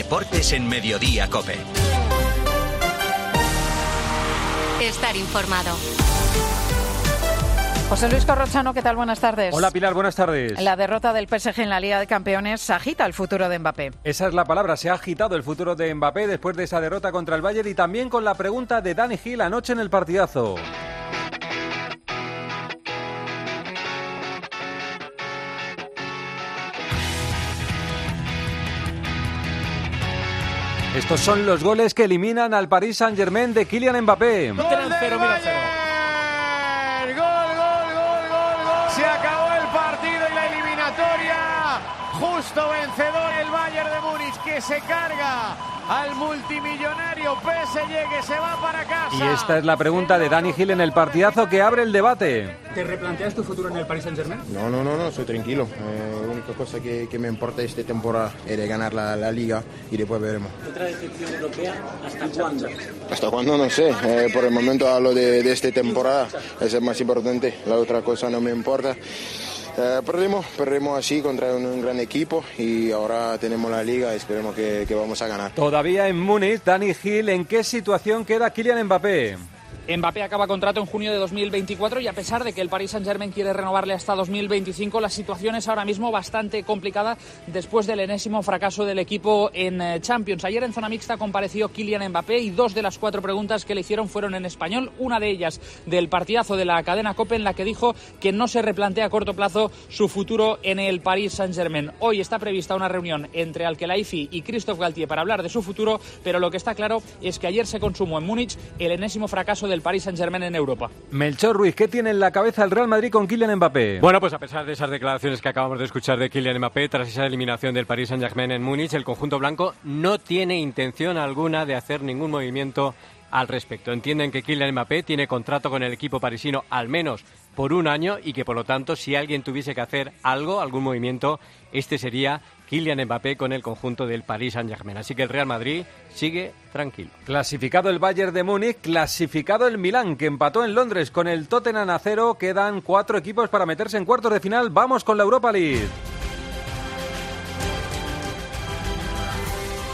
Deportes en Mediodía Cope. Estar informado. José Luis Corrochano, ¿qué tal? Buenas tardes. Hola Pilar, buenas tardes. La derrota del PSG en la Liga de Campeones agita el futuro de Mbappé. Esa es la palabra, se ha agitado el futuro de Mbappé después de esa derrota contra el Bayern y también con la pregunta de Dani Gil anoche en el partidazo. Estos son los goles que eliminan al Paris Saint-Germain de Kylian Mbappé. Gol, gol, gol, gol, gol. Se acabó el partido y la eliminatoria. Justo vencedor que se carga al multimillonario PSG que se va para casa. Y esta es la pregunta de Dani Gil en el partidazo que abre el debate. ¿Te replanteas tu futuro en el Paris Saint-Germain? No, no, no, no, soy tranquilo. Eh, la única cosa que, que me importa esta temporada es ganar la, la liga y después veremos. ¿Otra decepción europea? ¿Hasta cuándo? Hasta cuándo no sé. Eh, por el momento hablo de, de esta temporada. Eso es más importante. La otra cosa no me importa. Eh, perdimos, perdimos así contra un, gran equipo y ahora tenemos la liga y esperemos que, que vamos a ganar. Todavía en Múnich, Dani Gil, ¿en qué situación queda Kylian Mbappé? Mbappé acaba contrato en junio de 2024 y a pesar de que el Paris Saint-Germain quiere renovarle hasta 2025, la situación es ahora mismo bastante complicada después del enésimo fracaso del equipo en Champions. Ayer en zona mixta compareció Kylian Mbappé y dos de las cuatro preguntas que le hicieron fueron en español, una de ellas del partidazo de la cadena COPE en la que dijo que no se replantea a corto plazo su futuro en el Paris Saint-Germain. Hoy está prevista una reunión entre Alkelaifi y Christophe Galtier para hablar de su futuro, pero lo que está claro es que ayer se consumó en Múnich el enésimo fracaso del Paris Saint-Germain en Europa. Melchor Ruiz, ¿qué tiene en la cabeza el Real Madrid con Kylian Mbappé? Bueno, pues a pesar de esas declaraciones que acabamos de escuchar de Kylian Mbappé, tras esa eliminación del Paris Saint-Germain en Múnich, el conjunto blanco no tiene intención alguna de hacer ningún movimiento al respecto. Entienden que Kylian Mbappé tiene contrato con el equipo parisino al menos por un año y que por lo tanto si alguien tuviese que hacer algo, algún movimiento, este sería Kylian Mbappé con el conjunto del Paris Saint-Germain. Así que el Real Madrid sigue tranquilo. Clasificado el Bayern de Múnich, clasificado el Milán, que empató en Londres con el Tottenham a cero. Quedan cuatro equipos para meterse en cuartos de final. Vamos con la Europa League.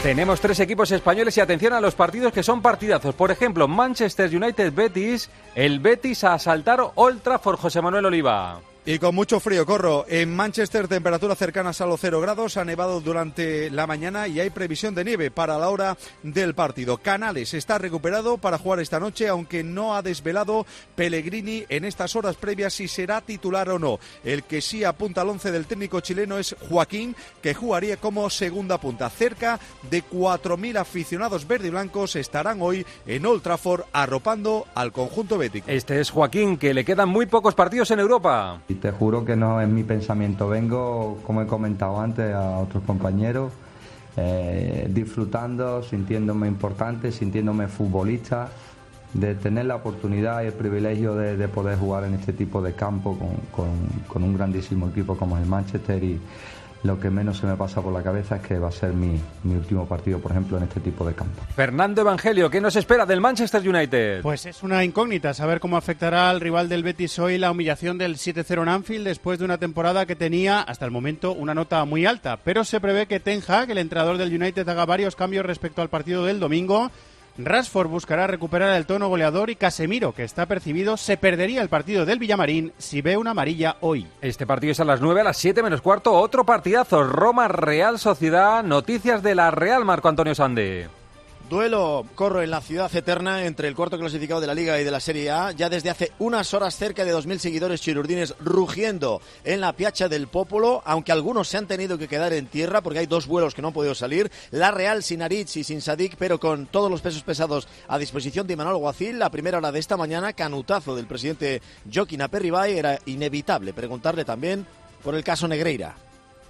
Tenemos tres equipos españoles y atención a los partidos que son partidazos. Por ejemplo, Manchester United Betis, el Betis a asaltar Old Trafford, José Manuel Oliva. Y con mucho frío, corro. En Manchester, temperaturas cercanas a los 0 grados. Ha nevado durante la mañana y hay previsión de nieve para la hora del partido. Canales está recuperado para jugar esta noche, aunque no ha desvelado Pellegrini en estas horas previas si será titular o no. El que sí apunta al once del técnico chileno es Joaquín, que jugaría como segunda punta. Cerca de 4.000 aficionados verde y blancos estarán hoy en Old Trafford arropando al conjunto bético. Este es Joaquín, que le quedan muy pocos partidos en Europa. Te juro que no es mi pensamiento. Vengo, como he comentado antes a otros compañeros, eh, disfrutando, sintiéndome importante, sintiéndome futbolista, de tener la oportunidad y el privilegio de, de poder jugar en este tipo de campo con, con, con un grandísimo equipo como el Manchester y lo que menos se me pasa por la cabeza es que va a ser mi, mi, último partido, por ejemplo, en este tipo de campo. Fernando Evangelio, ¿qué nos espera del Manchester United? Pues es una incógnita saber cómo afectará al rival del Betis hoy la humillación del 7-0 en Anfield después de una temporada que tenía hasta el momento una nota muy alta. Pero se prevé que Ten Hag, el entrenador del United, haga varios cambios respecto al partido del domingo. Rashford buscará recuperar el tono goleador y Casemiro, que está percibido, se perdería el partido del Villamarín si ve una amarilla hoy. Este partido es a las 9, a las 7 menos cuarto, otro partidazo, Roma Real Sociedad, noticias de la Real Marco Antonio Sande. Duelo corro en la ciudad eterna entre el cuarto clasificado de la Liga y de la Serie A. Ya desde hace unas horas cerca de 2.000 seguidores chirurdines rugiendo en la Piazza del Popolo, aunque algunos se han tenido que quedar en tierra porque hay dos vuelos que no han podido salir. La Real sin Aritz y sin Sadik, pero con todos los pesos pesados a disposición de Manuel Guacil. La primera hora de esta mañana, canutazo del presidente Joaquín Aperribay. Era inevitable preguntarle también por el caso Negreira.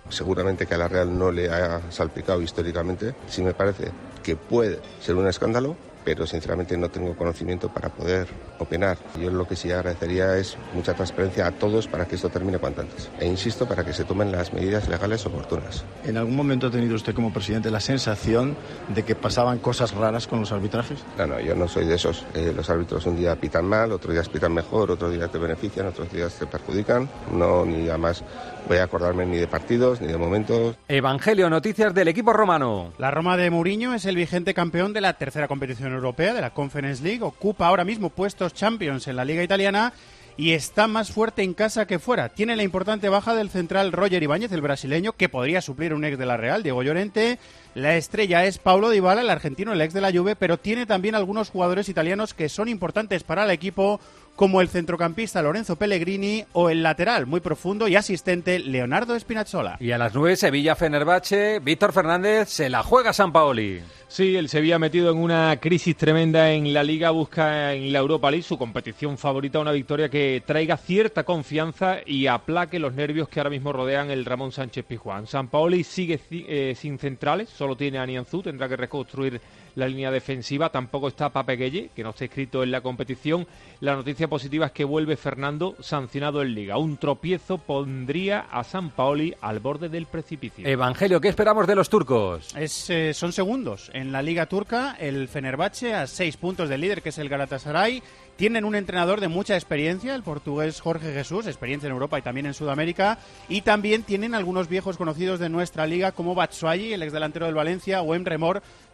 Seguramente que a la Real no le ha salpicado históricamente. Sí me parece que puede ser un escándalo, pero sinceramente no tengo conocimiento para poder opinar. Yo lo que sí agradecería es mucha transparencia a todos para que esto termine cuanto antes. E insisto, para que se tomen las medidas legales oportunas. ¿En algún momento ha tenido usted como presidente la sensación de que pasaban cosas raras con los arbitrajes? No, no, yo no soy de esos. Eh, los árbitros un día pitan mal, otro día pitan mejor, otro día te benefician, otros días te perjudican. No, ni además voy a acordarme ni de partidos ni de momentos. Evangelio, noticias del equipo romano. La Roma de Mourinho es el vigente campeón de la tercera competición europea, de la Conference League. Ocupa ahora mismo puestos Champions en la Liga Italiana y está más fuerte en casa que fuera. Tiene la importante baja del central Roger Ibáñez, el brasileño, que podría suplir un ex de la Real, Diego Llorente. La estrella es Paulo Dybala, el argentino, el ex de la Juve, pero tiene también algunos jugadores italianos que son importantes para el equipo, como el centrocampista Lorenzo Pellegrini o el lateral muy profundo y asistente Leonardo Spinazzola. Y a las nueve Sevilla Fenerbahce, Víctor Fernández se la juega San Paoli. Sí, el Sevilla metido en una crisis tremenda en la liga, busca en la Europa League su competición favorita, una victoria que traiga cierta confianza y aplaque los nervios que ahora mismo rodean el Ramón Sánchez Pijuán. San Paoli sigue eh, sin centrales, solo tiene a Nianzú, tendrá que reconstruir la línea defensiva, tampoco está Pape que no está escrito en la competición. La noticia positiva es que vuelve Fernando sancionado en liga. Un tropiezo pondría a San Paoli al borde del precipicio. Evangelio, ¿qué esperamos de los turcos? Es, eh, son segundos en la liga turca, el Fenerbahce a seis puntos del líder que es el Galatasaray. Tienen un entrenador de mucha experiencia, el portugués Jorge Jesús, experiencia en Europa y también en Sudamérica. Y también tienen algunos viejos conocidos de nuestra liga como Batshuayi, el ex delantero del Valencia, o Emre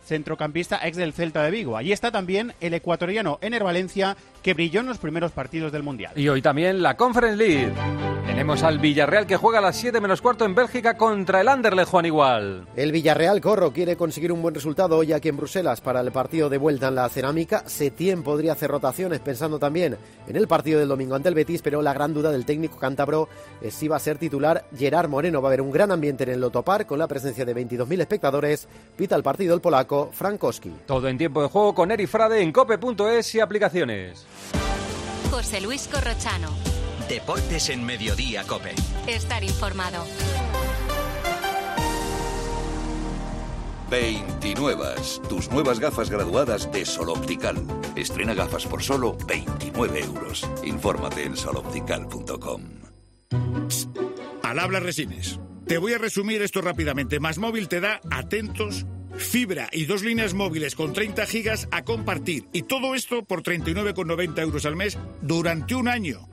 centrocampista ex del Celta de Vigo. Allí está también el ecuatoriano Ener Valencia, que brilló en los primeros partidos del Mundial. Y hoy también la Conference League. Tenemos al Villarreal que juega a las 7 menos cuarto en Bélgica contra el Anderlecht, Juan Igual. El Villarreal Corro quiere conseguir un buen resultado hoy aquí en Bruselas para el partido de vuelta en la cerámica. Setién podría hacer rotaciones pensando también en el partido del domingo ante el Betis, pero la gran duda del técnico cántabro es si va a ser titular Gerard Moreno. Va a haber un gran ambiente en el Lotopar con la presencia de 22.000 espectadores. Pita el partido el polaco Frankowski. Todo en tiempo de juego con Eri Frade en cope.es y aplicaciones. José Luis Corrochano. Deportes en Mediodía Cope. Estar informado. 29. Tus nuevas gafas graduadas de Sol Optical. Estrena gafas por solo 29 euros. Infórmate en soloptical.com. Al habla Resines. Te voy a resumir esto rápidamente. Más móvil te da atentos fibra y dos líneas móviles con 30 gigas a compartir. Y todo esto por 39,90 euros al mes durante un año.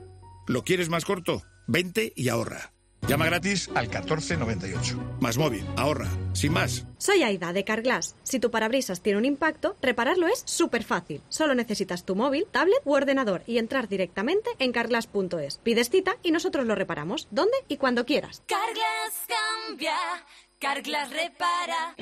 ¿Lo quieres más corto? Vente y ahorra. Llama gratis al 1498. Más móvil, ahorra, sin más. Soy Aida de Carglass. Si tu parabrisas tiene un impacto, repararlo es súper fácil. Solo necesitas tu móvil, tablet u ordenador y entrar directamente en carglass.es. Pides cita y nosotros lo reparamos, donde y cuando quieras. Carglass cambia, Carglass repara.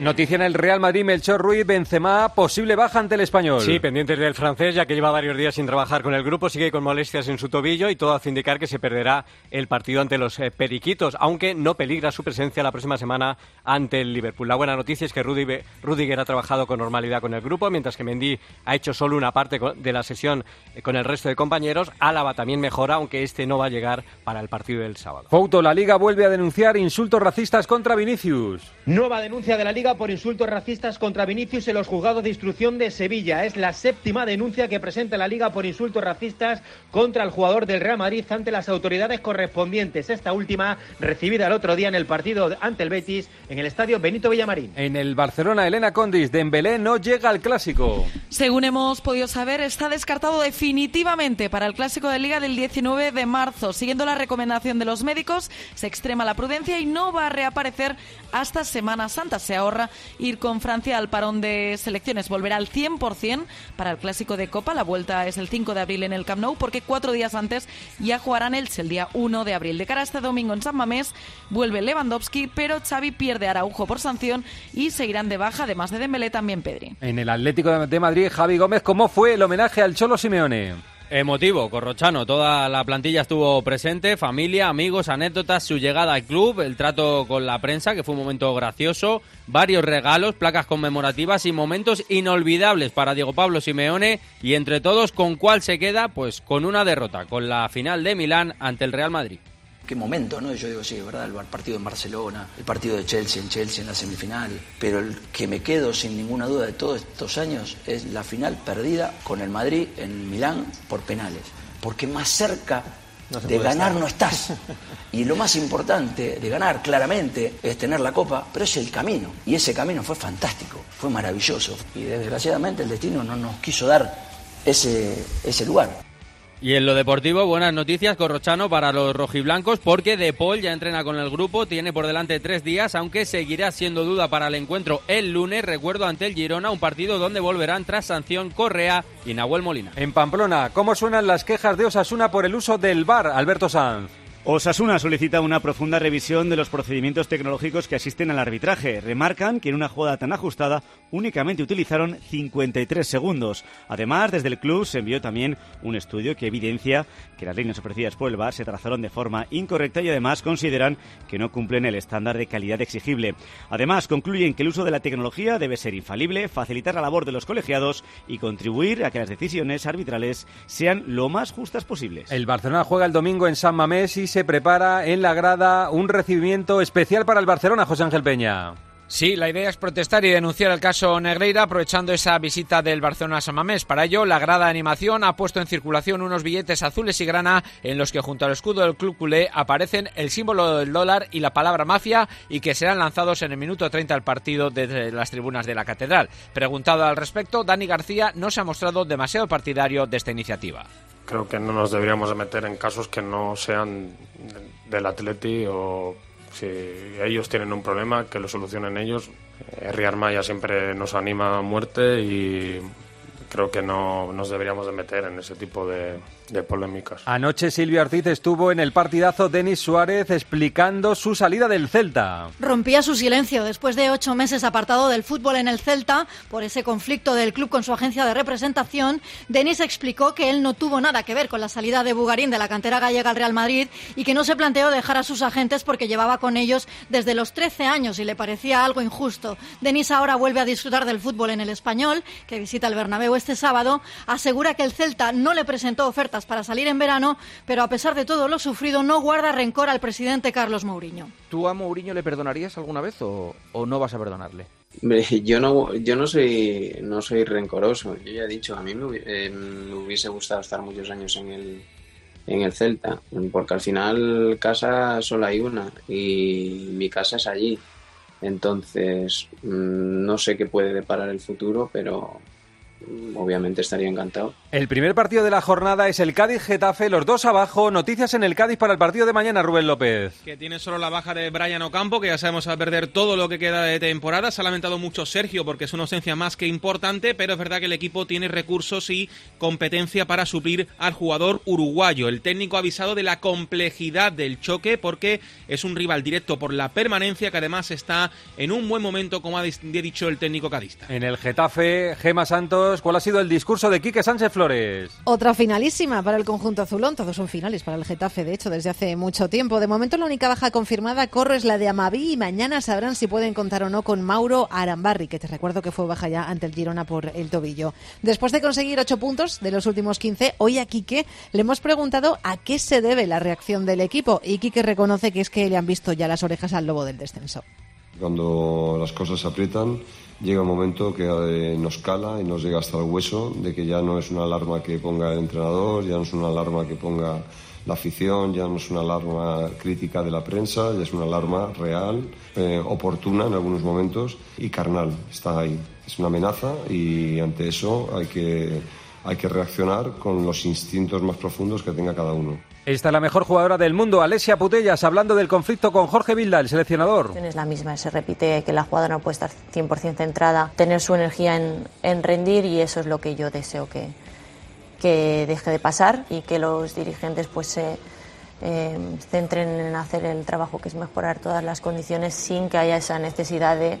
Noticia en el Real Madrid, Melchor Ruiz, Benzema, posible baja ante el español. Sí, pendientes del francés, ya que lleva varios días sin trabajar con el grupo, sigue con molestias en su tobillo y todo hace indicar que se perderá el partido ante los eh, Periquitos, aunque no peligra su presencia la próxima semana ante el Liverpool. La buena noticia es que Rudiger ha trabajado con normalidad con el grupo, mientras que Mendy ha hecho solo una parte de la sesión eh, con el resto de compañeros. Álava también mejora, aunque este no va a llegar para el partido del sábado. Fouto, la Liga vuelve a denunciar insultos racistas contra Vinicius. Nueva denuncia de la Liga por insultos racistas contra Vinicius en los juzgados de instrucción de Sevilla. Es la séptima denuncia que presenta la Liga por insultos racistas contra el jugador del Real Madrid ante las autoridades correspondientes. Esta última recibida el otro día en el partido ante el Betis en el estadio Benito Villamarín. En el Barcelona, Elena Condis, Dembélé no llega al clásico. Según hemos podido saber, está descartado definitivamente para el clásico de Liga del 19 de marzo. Siguiendo la recomendación de los médicos, se extrema la prudencia y no va a reaparecer hasta Semana Santa. Se ahorra ir con Francia al parón de selecciones. Volverá al 100% para el Clásico de Copa. La vuelta es el 5 de abril en el Camp Nou porque cuatro días antes ya jugarán Elche el día 1 de abril. De cara a este domingo en San Mamés vuelve Lewandowski, pero Xavi pierde a Araujo por sanción y seguirán de baja, además de Dembélé también Pedri. En el Atlético de Madrid, Javi Gómez, ¿cómo fue el homenaje al Cholo Simeone? Emotivo, Corrochano. Toda la plantilla estuvo presente, familia, amigos, anécdotas, su llegada al club, el trato con la prensa, que fue un momento gracioso, varios regalos, placas conmemorativas y momentos inolvidables para Diego Pablo Simeone. Y entre todos, ¿con cuál se queda? Pues con una derrota, con la final de Milán ante el Real Madrid. Qué momento, ¿no? Yo digo, sí, verdad, el partido en Barcelona, el partido de Chelsea en Chelsea en la semifinal, pero el que me quedo sin ninguna duda de todos estos años es la final perdida con el Madrid en Milán por penales, porque más cerca No de ganar estar. no estás. Y lo más importante de ganar, claramente, es tener la copa, pero es el camino. Y ese camino fue fantástico, fue maravilloso. Y desgraciadamente el destino no nos quiso dar ese, ese lugar. Y en lo deportivo, buenas noticias, Corrochano, para los rojiblancos, porque De Paul ya entrena con el grupo, tiene por delante tres días, aunque seguirá siendo duda para el encuentro el lunes, recuerdo, ante el Girona, un partido donde volverán tras sanción Correa y Nahuel Molina. En Pamplona, ¿cómo suenan las quejas de Osasuna por el uso del VAR, Alberto Sanz? Osasuna solicita una profunda revisión de los procedimientos tecnológicos que asisten al arbitraje. Remarcan que en una jugada tan ajustada únicamente utilizaron 53 segundos. Además, desde el club se envió también un estudio que evidencia que las líneas ofrecidas por el VAR se trazaron de forma incorrecta y además consideran que no cumplen el estándar de calidad exigible. Además, concluyen que el uso de la tecnología debe ser infalible, facilitar la labor de los colegiados y contribuir a que las decisiones arbitrales sean lo más justas posibles. El Barcelona juega el domingo en San Mamés y se prepara en la grada un recibimiento especial para el Barcelona, José Ángel Peña. Sí, la idea es protestar y denunciar el caso Negreira aprovechando esa visita del Barcelona a San Mamés. Para ello, la grada de animación ha puesto en circulación unos billetes azules y grana en los que junto al escudo del club culé aparecen el símbolo del dólar y la palabra mafia y que serán lanzados en el minuto 30 del partido desde las tribunas de la catedral. Preguntado al respecto, Dani García no se ha mostrado demasiado partidario de esta iniciativa. Creo que no nos deberíamos de meter en casos que no sean del Atleti o si ellos tienen un problema, que lo solucionen ellos. Armaya siempre nos anima a muerte y creo que no nos deberíamos de meter en ese tipo de, de polémicas. Anoche Silvio Ortiz estuvo en el partidazo Denis Suárez explicando su salida del Celta. Rompía su silencio después de ocho meses apartado del fútbol en el Celta por ese conflicto del club con su agencia de representación. Denis explicó que él no tuvo nada que ver con la salida de Bugarín de la cantera gallega al Real Madrid y que no se planteó dejar a sus agentes porque llevaba con ellos desde los 13 años y le parecía algo injusto. Denis ahora vuelve a disfrutar del fútbol en el español, que visita el Bernabéu este sábado. Asegura que el Celta no le presentó para salir en verano, pero a pesar de todo lo sufrido no guarda rencor al presidente Carlos Mourinho. ¿Tú a Mourinho le perdonarías alguna vez o, o no vas a perdonarle? Yo no, yo no soy, no soy rencoroso. Yo ya he dicho, a mí me, eh, me hubiese gustado estar muchos años en el, en el Celta, porque al final casa solo hay una y mi casa es allí. Entonces, mm, no sé qué puede deparar el futuro, pero obviamente estaría encantado. El primer partido de la jornada es el Cádiz-Getafe, los dos abajo. Noticias en el Cádiz para el partido de mañana, Rubén López. Que tiene solo la baja de Brian Ocampo, que ya sabemos va a perder todo lo que queda de temporada. Se ha lamentado mucho Sergio porque es una ausencia más que importante, pero es verdad que el equipo tiene recursos y competencia para suplir al jugador uruguayo. El técnico ha avisado de la complejidad del choque porque es un rival directo por la permanencia que además está en un buen momento, como ha dicho el técnico cadista. En el Getafe, Gema Santos, ¿cuál ha sido el discurso de Quique Sánchez Flores? Otra finalísima para el conjunto azulón. Todos son finales para el Getafe, de hecho, desde hace mucho tiempo. De momento, la única baja confirmada, Corro, es la de Amaví y mañana sabrán si pueden contar o no con Mauro Arambarri, que te recuerdo que fue baja ya ante el Girona por el tobillo. Después de conseguir ocho puntos de los últimos 15, hoy a Quique le hemos preguntado a qué se debe la reacción del equipo y Quique reconoce que es que le han visto ya las orejas al lobo del descenso. Cuando las cosas se aprietan, llega un momento que nos cala y nos llega hasta el hueso de que ya no es una alarma que ponga el entrenador, ya no es una alarma que ponga la afición, ya no es una alarma crítica de la prensa, ya es una alarma real, eh, oportuna en algunos momentos y carnal. Está ahí. Es una amenaza y ante eso hay que, hay que reaccionar con los instintos más profundos que tenga cada uno. Esta es la mejor jugadora del mundo, Alesia Putellas, hablando del conflicto con Jorge Vilda, el seleccionador. Es la misma, se repite que la jugadora no puede estar 100% centrada, tener su energía en, en rendir y eso es lo que yo deseo que, que deje de pasar y que los dirigentes pues se eh, centren en hacer el trabajo que es mejorar todas las condiciones sin que haya esa necesidad de,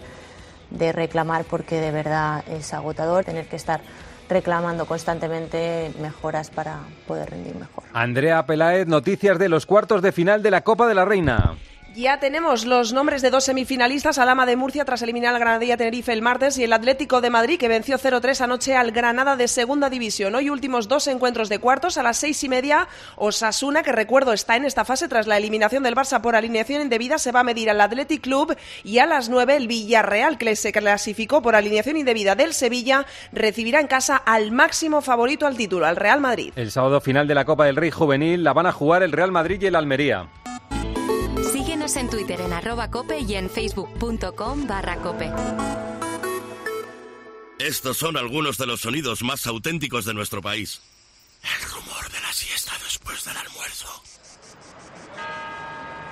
de reclamar porque de verdad es agotador tener que estar reclamando constantemente mejoras para poder rendir mejor. Andrea Pelaez, noticias de los cuartos de final de la Copa de la Reina. Ya tenemos los nombres de dos semifinalistas, Alama de Murcia tras eliminar al Granadilla Tenerife el martes y el Atlético de Madrid que venció 0-3 anoche al Granada de Segunda División. Hoy últimos dos encuentros de cuartos a las seis y media. Osasuna, que recuerdo está en esta fase tras la eliminación del Barça por alineación indebida, se va a medir al Athletic Club y a las nueve el Villarreal, que se clasificó por alineación indebida del Sevilla, recibirá en casa al máximo favorito al título, al Real Madrid. El sábado final de la Copa del Rey Juvenil la van a jugar el Real Madrid y el Almería. Síguenos en Twitter en arroba cope y en facebook.com barra cope. Estos son algunos de los sonidos más auténticos de nuestro país. El rumor de la siesta después del almuerzo.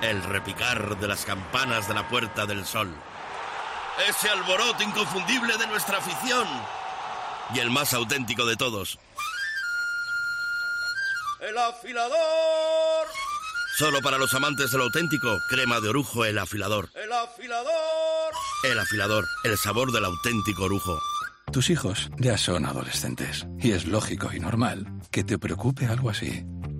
El repicar de las campanas de la Puerta del Sol. Ese alboroto inconfundible de nuestra afición. Y el más auténtico de todos. ¡El afilador! Solo para los amantes de lo auténtico, crema de orujo el afilador. ¡El afilador! El afilador, el sabor del auténtico orujo. Tus hijos ya son adolescentes y es lógico y normal que te preocupe algo así.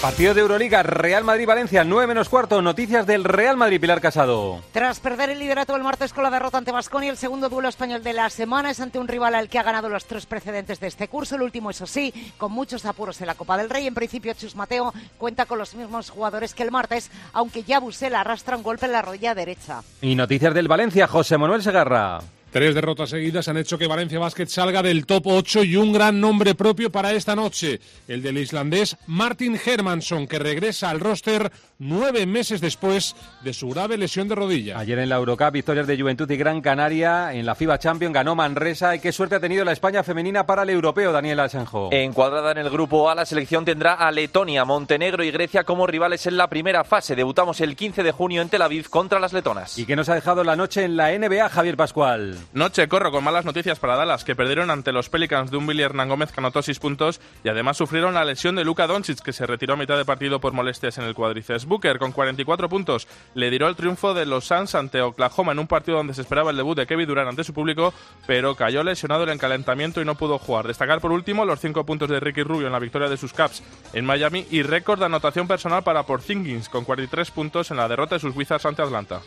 Partido de Euroliga, Real Madrid-Valencia, 9 menos cuarto. Noticias del Real Madrid, Pilar Casado. Tras perder el liderato el martes con la derrota ante Basconi, el segundo duelo español de la semana es ante un rival al que ha ganado los tres precedentes de este curso. El último, eso sí, con muchos apuros en la Copa del Rey. En principio, Chus Mateo cuenta con los mismos jugadores que el martes, aunque ya Busela arrastra un golpe en la rodilla derecha. Y noticias del Valencia, José Manuel Segarra. Tres derrotas seguidas han hecho que Valencia Basket salga del top 8 y un gran nombre propio para esta noche, el del islandés Martin Hermansson, que regresa al roster nueve meses después de su grave lesión de rodilla. Ayer en la Eurocup, victorias de Juventud y Gran Canaria. En la FIBA Champions ganó Manresa. ¿Y qué suerte ha tenido la España femenina para el europeo, Daniel Asenjo? Encuadrada en el grupo A, la selección tendrá a Letonia, Montenegro y Grecia como rivales en la primera fase. Debutamos el 15 de junio en Tel Aviv contra las letonas. ¿Y qué nos ha dejado la noche en la NBA, Javier Pascual? Noche corro con malas noticias para Dallas, que perdieron ante los Pelicans de un Billy Hernán Gómez que anotó 6 puntos y además sufrieron la lesión de Luka Doncic, que se retiró a mitad de partido por molestias en el cuádriceps. Booker, con 44 puntos, le dio el triunfo de los Suns ante Oklahoma en un partido donde se esperaba el debut de Kevin Durant ante su público, pero cayó lesionado en el calentamiento y no pudo jugar. Destacar por último los 5 puntos de Ricky Rubio en la victoria de sus Caps en Miami y récord de anotación personal para Porzingis, con 43 puntos en la derrota de sus Wizards ante Atlanta.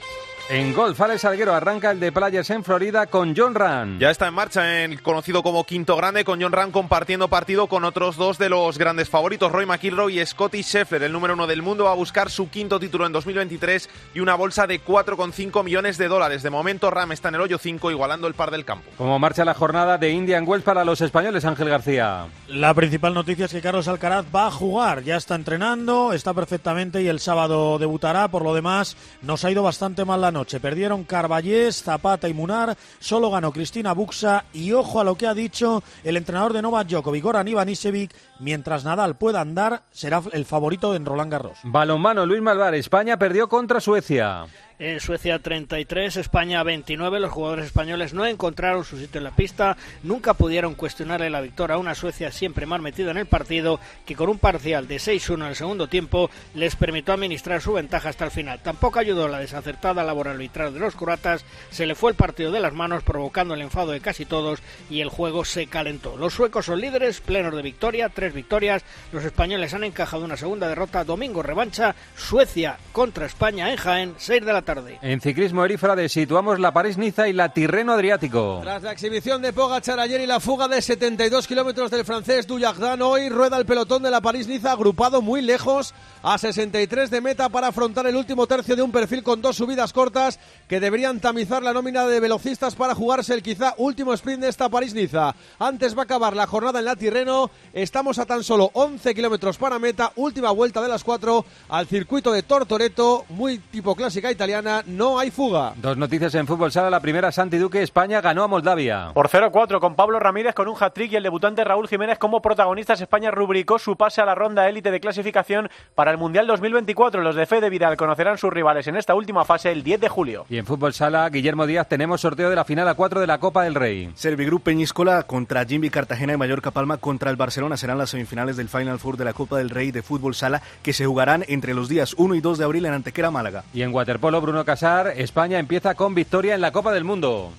En golf, Alex Salguero arranca el de Players en Florida con John Ran. Ya está en marcha el conocido como quinto grande, con John Ran compartiendo partido con otros dos de los grandes favoritos, Roy McIlroy y Scotty Scheffler. El número uno del mundo va a buscar su quinto título en 2023 y una bolsa de 4,5 millones de dólares. De momento, Ram está en el hoyo 5, igualando el par del campo. Como marcha la jornada de Indian Wells para los españoles, Ángel García. La principal noticia es que Carlos Alcaraz va a jugar, ya está entrenando, está perfectamente y el sábado debutará. Por lo demás, nos ha ido bastante mal la noche. Perdieron Carballés, Zapata y Munar, solo ganó Cristina Buxa y ojo a lo que ha dicho el entrenador de Novak Djokovic, Goran Ivanisevic, mientras Nadal pueda andar, será el favorito en Roland Garros. Balonmano, Luis Malvar, España perdió contra Suecia. En Suecia 33, España 29. Los jugadores españoles no encontraron su sitio en la pista, nunca pudieron cuestionarle la victoria a una Suecia siempre más metida en el partido, que con un parcial de 6-1 en el segundo tiempo les permitió administrar su ventaja hasta el final. Tampoco ayudó la desacertada labor arbitral de los croatas, se le fue el partido de las manos provocando el enfado de casi todos y el juego se calentó. Los suecos son líderes, plenos de victoria, tres victorias. Los españoles han encajado una segunda derrota, domingo revancha, Suecia contra España en Jaén, 6 de la tarde. En ciclismo Erifrade situamos la París-Niza y la Tirreno Adriático. Tras la exhibición de Pogacar ayer y la fuga de 72 kilómetros del francés Dujardin, hoy rueda el pelotón de la París-Niza agrupado muy lejos a 63 de meta para afrontar el último tercio de un perfil con dos subidas cortas que deberían tamizar la nómina de velocistas para jugarse el quizá último sprint de esta París-Niza. Antes va a acabar la jornada en la Tirreno. Estamos a tan solo 11 kilómetros para meta, última vuelta de las cuatro al circuito de Tortoreto, muy tipo clásica italiana No hay fuga. Dos noticias en fútbol sala. La primera, Santi Duque, España ganó a Moldavia. Por 0-4 con Pablo Ramírez con un hat-trick y el debutante Raúl Jiménez como protagonistas. España rubricó su pase a la ronda élite de clasificación para el Mundial 2024. Los de Fede Vidal conocerán sus rivales en esta última fase el 10 de julio. Y en fútbol sala, Guillermo Díaz, tenemos sorteo de la final a 4 de la Copa del Rey. Servigroup Peñíscola contra Jimmy Cartagena y Mallorca Palma contra el Barcelona serán las semifinales del Final Four de la Copa del Rey de fútbol sala que se jugarán entre los días 1 y 2 de abril en Antequera, Málaga. Y en waterpolo, Bruno Casar, España empieza con victoria en la Copa del Mundo.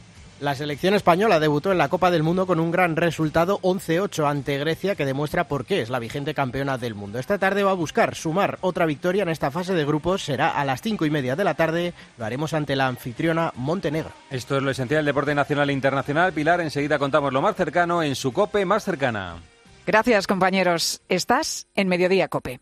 La selección española debutó en la Copa del Mundo con un gran resultado 11-8 ante Grecia que demuestra por qué es la vigente campeona del mundo. Esta tarde va a buscar sumar otra victoria en esta fase de grupos. Será a las 5 y media de la tarde. Lo haremos ante la anfitriona Montenegro. Esto es lo esencial del deporte nacional e internacional. Pilar, enseguida contamos lo más cercano en su COPE más cercana. Gracias, compañeros. Estás en Mediodía COPE.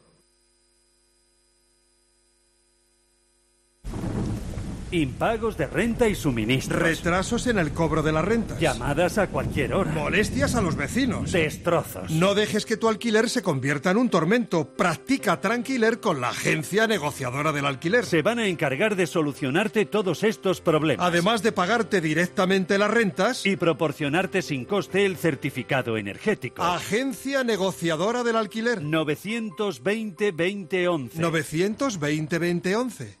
Impagos de renta y suministros. Retrasos en el cobro de las rentas. Llamadas a cualquier hora. Molestias a los vecinos. Destrozos. No dejes que tu alquiler se convierta en un tormento. Practica Tranquiler con la agencia negociadora del alquiler. Se van a encargar de solucionarte todos estos problemas. Además de pagarte directamente las rentas. Y proporcionarte sin coste el certificado energético. Agencia negociadora del alquiler. 920-2011. 920-2011.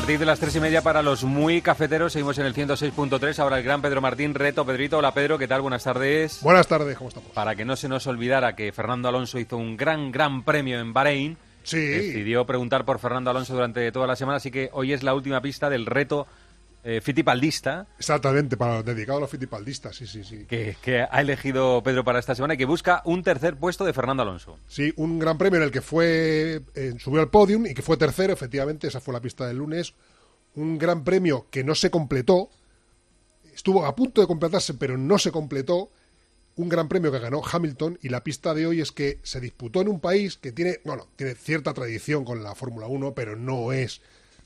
Partir de las tres y media para los muy cafeteros, seguimos en el 106.3. Ahora el gran Pedro Martín, reto Pedrito. Hola Pedro, ¿qué tal? Buenas tardes. Buenas tardes, ¿cómo estamos? Para que no se nos olvidara que Fernando Alonso hizo un gran, gran premio en Bahrein. Sí. Decidió preguntar por Fernando Alonso durante toda la semana, así que hoy es la última pista del reto eh, fitipaldista. Exactamente, para, dedicado a los fitipaldistas, sí, sí, sí. Que, que, ha elegido Pedro para esta semana y que busca un tercer puesto de Fernando Alonso. Sí, un gran premio en el que fue eh, subió al podium y que fue tercero, efectivamente, esa fue la pista del lunes. Un gran premio que no se completó, estuvo a punto de completarse, pero no se completó. Un gran premio que ganó Hamilton y la pista de hoy es que se disputó en un país que tiene, bueno, tiene cierta tradición con la Fórmula 1, pero no es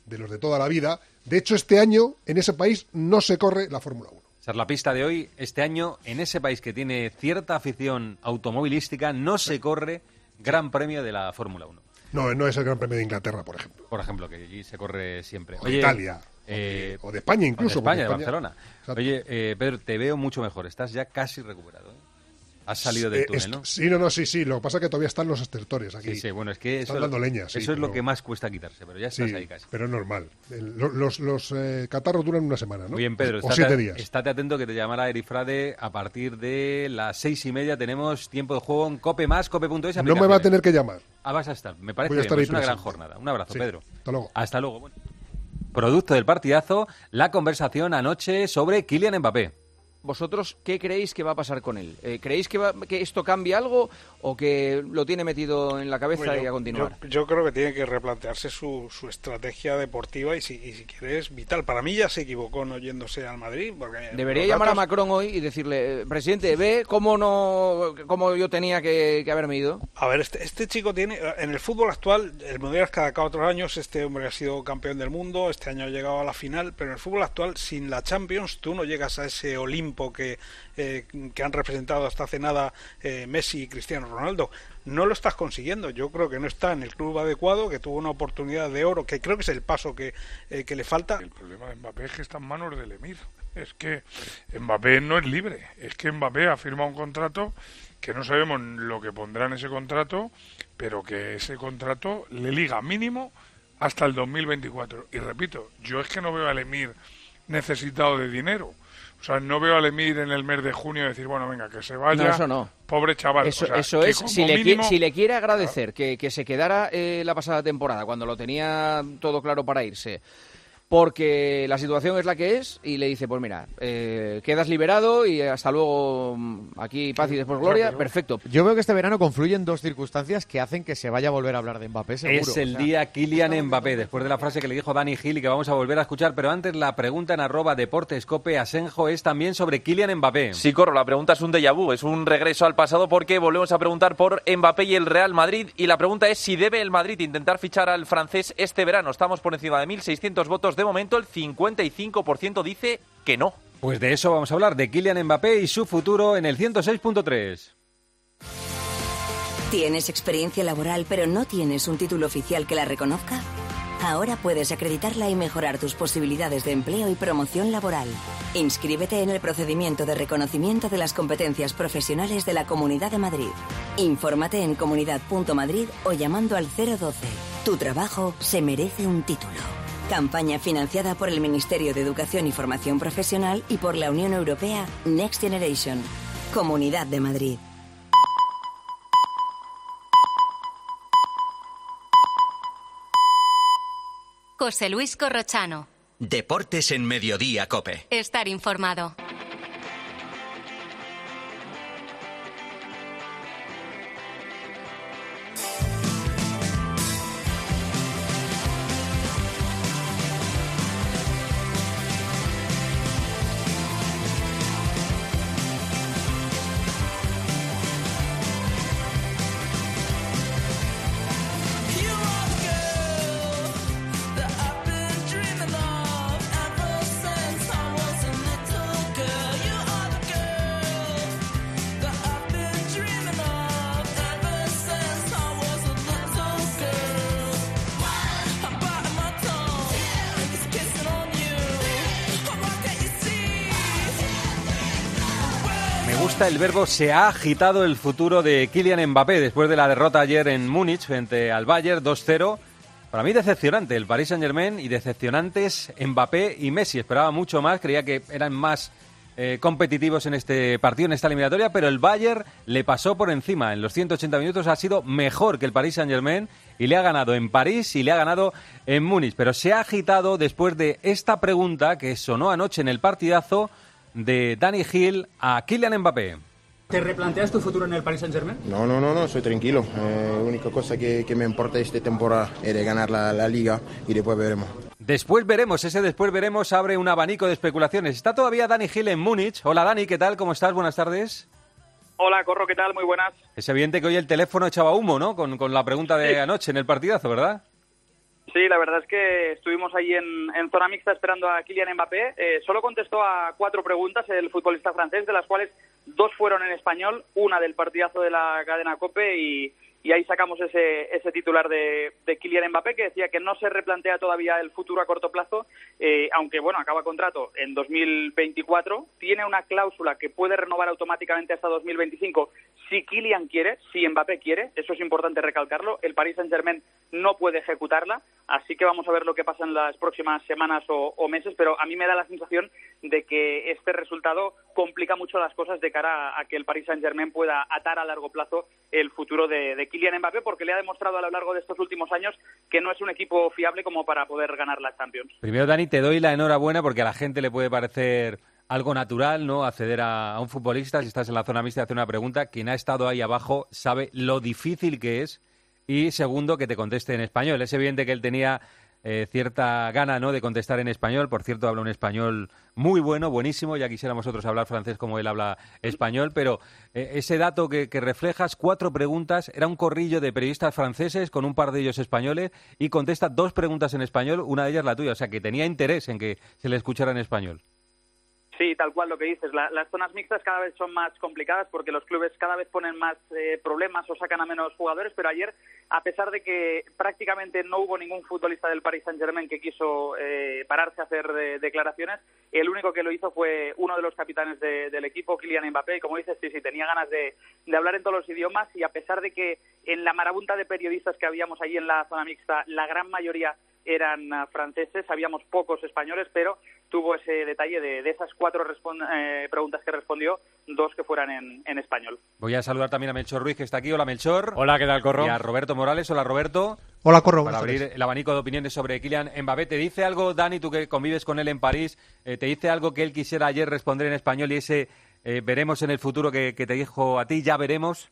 de los de toda la vida. De hecho, este año en ese país no se corre la Fórmula 1. O sea, la pista de hoy, este año, en ese país que tiene cierta afición automovilística, no se corre Gran Premio de la Fórmula 1. No, no es el Gran Premio de Inglaterra, por ejemplo. Por ejemplo, que allí se corre siempre. O de Italia. Eh, o, de, España incluso. O de España, de Barcelona. Exacto. Oye, eh, Pedro, te veo mucho mejor. Estás ya casi recuperado. ¿eh? Has salido del túnel, ¿no? Sí, no, no, sí, sí. Lo que pasa es que todavía están los estertores aquí. Sí, sí, bueno, es que están eso, dando leña. Eso es pero... lo que más cuesta quitarse, pero ya estás sí, ahí casi. Pero es normal. El, los los eh, catarros duran una semana, ¿no? Muy bien, Pedro. O estate, siete días. Estate atento que te llamará Erifrade a partir de las seis y media. Tenemos tiempo de juego en Cope más, cope.es. No me va a tener que llamar. Ah, vas a estar. Me parece bien. ahí Es una gran jornada. Un abrazo, Sí. Pedro. Hasta luego. Hasta luego. Bueno. Producto del partidazo, la conversación anoche sobre Kylian Mbappé. ¿Vosotros qué creéis que va a pasar con él? Eh, ¿Creéis que, va- que esto cambie algo o que lo tiene metido en la cabeza Bueno, y a continuar? Yo, yo creo que tiene que replantearse su, su estrategia deportiva y si, y si quiere es vital. Para mí ya se equivocó no yéndose al Madrid. Porque Debería llamar a Macron hoy y decirle, eh, presidente, ve cómo no, cómo yo tenía que, que haberme ido. A ver, este, este chico tiene, en el fútbol actual, el mundial es cada cuatro años, este hombre ha sido campeón del mundo, este año ha llegado a la final, pero en el fútbol actual, sin la Champions, tú no llegas a ese Olimpo que, eh, que han representado hasta hace nada eh, Messi y Cristiano Ronaldo. No lo estás consiguiendo. Yo creo que no está en el club adecuado, que tuvo una oportunidad de oro, que creo que es el paso que, eh, que le falta. El problema de Mbappé es que está en manos del Emir. Es que Mbappé no es libre. Es que Mbappé ha firmado un contrato que no sabemos lo que pondrá en ese contrato, pero que ese contrato le liga mínimo hasta el 2024. Y repito, yo es que no veo al Emir necesitado de dinero. O sea, no veo al Emir en el mes de junio decir, bueno, venga, que se vaya. No, eso no. Pobre chaval. Eso, O sea, eso es, si le, mínimo- si le quiere agradecer que, que se quedara eh, la pasada temporada, cuando lo tenía todo claro para irse, porque la situación es la que es, y le dice, pues mira, eh, quedas liberado y hasta luego, mm, aquí paz y después gloria, perfecto. Yo veo que este verano confluyen dos circunstancias que hacen que se vaya a volver a hablar de Mbappé, seguro. Es el O sea, día Kylian Mbappé, después de la frase que le dijo Dani Gil y que vamos a volver a escuchar, pero antes la pregunta en arroba deportescope Asenjo es también sobre Kylian Mbappé. Sí, Corro, la pregunta es un déjà vu, es un regreso al pasado porque volvemos a preguntar por Mbappé y el Real Madrid y la pregunta es si debe el Madrid intentar fichar al francés este verano. Estamos por encima de 1.600 votos de momento, el 55% dice que no. Pues de eso vamos a hablar, de Kylian Mbappé y su futuro en el 106.3. ¿Tienes experiencia laboral pero no tienes un título oficial que la reconozca? Ahora puedes acreditarla y mejorar tus posibilidades de empleo y promoción laboral. Inscríbete en el procedimiento de reconocimiento de las competencias profesionales de la Comunidad de Madrid. Infórmate en comunidad.madrid o llamando al 012. Tu trabajo se merece un título. Campaña financiada por el Ministerio de Educación y Formación Profesional y por la Unión Europea Next Generation. Comunidad de Madrid. José Luis Corrochano. Deportes en Mediodía, Cope. Estar informado. El verbo se ha agitado el futuro de Kylian Mbappé después de la derrota ayer en Múnich frente al Bayern 2-0. Para mí decepcionante el Paris Saint-Germain y decepcionantes Mbappé y Messi. Esperaba mucho más, creía que eran más eh, competitivos en este partido, en esta eliminatoria, pero el Bayern le pasó por encima. En los 180 minutos ha sido mejor que el Paris Saint-Germain y le ha ganado en París y le ha ganado en Múnich. Pero se ha agitado después de esta pregunta que sonó anoche en el partidazo de Danny Hill a Kylian Mbappé. ¿Te replanteas tu futuro en el Paris Saint-Germain? No, no, no, no, soy tranquilo. Eh, la única cosa que, que me importa esta temporada es ganar la, la liga y después veremos. Después veremos, ese después veremos abre un abanico de especulaciones. Está todavía Dani Gil en Múnich. Hola Dani, ¿qué tal? ¿Cómo estás? Buenas tardes. Hola, Corro, ¿qué tal? Muy buenas. Es evidente que hoy el teléfono echaba humo, ¿no? Con, con la pregunta de Sí. anoche en el partidazo, ¿verdad? Sí, la verdad es que estuvimos ahí en, en zona mixta esperando a Kylian Mbappé. Eh, solo contestó a cuatro preguntas el futbolista francés, de las cuales dos fueron en español, una del partidazo de la cadena COPE y, y ahí sacamos ese, ese titular de, de Kylian Mbappé que decía que no se replantea todavía el futuro a corto plazo, eh, aunque bueno, acaba contrato en 2024, tiene una cláusula que puede renovar automáticamente hasta 2025 si Kylian quiere, si Mbappé quiere, eso es importante recalcarlo, el Paris Saint-Germain no puede ejecutarla, así que vamos a ver lo que pasa en las próximas semanas o, meses, pero a mí me da la sensación de que este resultado complica mucho las cosas de cara a, a que el Paris Saint-Germain pueda atar a largo plazo el futuro de, de Kylian Mbappé, porque le ha demostrado a lo largo de estos últimos años que no es un equipo fiable como para poder ganar la Champions. Primero, Dani, te doy la enhorabuena porque a la gente le puede parecer algo natural, ¿no? Acceder a, un futbolista, si estás en la zona mixta, hacer una pregunta. Quien ha estado ahí abajo sabe lo difícil que es. Y segundo, que te conteste en español. Es evidente que él tenía eh, cierta gana, ¿no? De contestar en español. Por cierto, habla un español muy bueno, buenísimo. Ya quisiéramos nosotros hablar francés como él habla español. Pero eh, ese dato que, que reflejas, cuatro preguntas, era un corrillo de periodistas franceses con un par de ellos españoles y contesta dos preguntas en español, una de ellas la tuya. O sea, que tenía interés en que se le escuchara en español. Sí, tal cual lo que dices. La- las zonas mixtas cada vez son más complicadas porque los clubes cada vez ponen más eh, problemas o sacan a menos jugadores, pero ayer, a pesar de que prácticamente no hubo ningún futbolista del Paris Saint-Germain que quiso eh, pararse a hacer declaraciones, el único que lo hizo fue uno de los capitanes de- del equipo, Kylian Mbappé, y como dices, sí, sí, tenía ganas de, de hablar en todos los idiomas y a pesar de que en la marabunta de periodistas que habíamos ahí en la zona mixta, la gran mayoría eran ah, franceses, habíamos pocos españoles, pero tuvo ese detalle de, de esas cuatro eh, preguntas que respondió, dos que fueran en, en español. Voy a saludar también a Melchor Ruiz, que está aquí. Hola, Melchor. Hola, ¿qué tal, Corro? Y a Roberto Morales. Hola, Roberto. Hola, Corro, Para abrir tardes. el abanico de opiniones sobre Kylian Mbappé. ¿Te dice algo, Dani, tú que convives con él en París, eh, te dice algo que él quisiera ayer responder en español y ese eh, veremos en el futuro que, que te dijo a ti, ya veremos?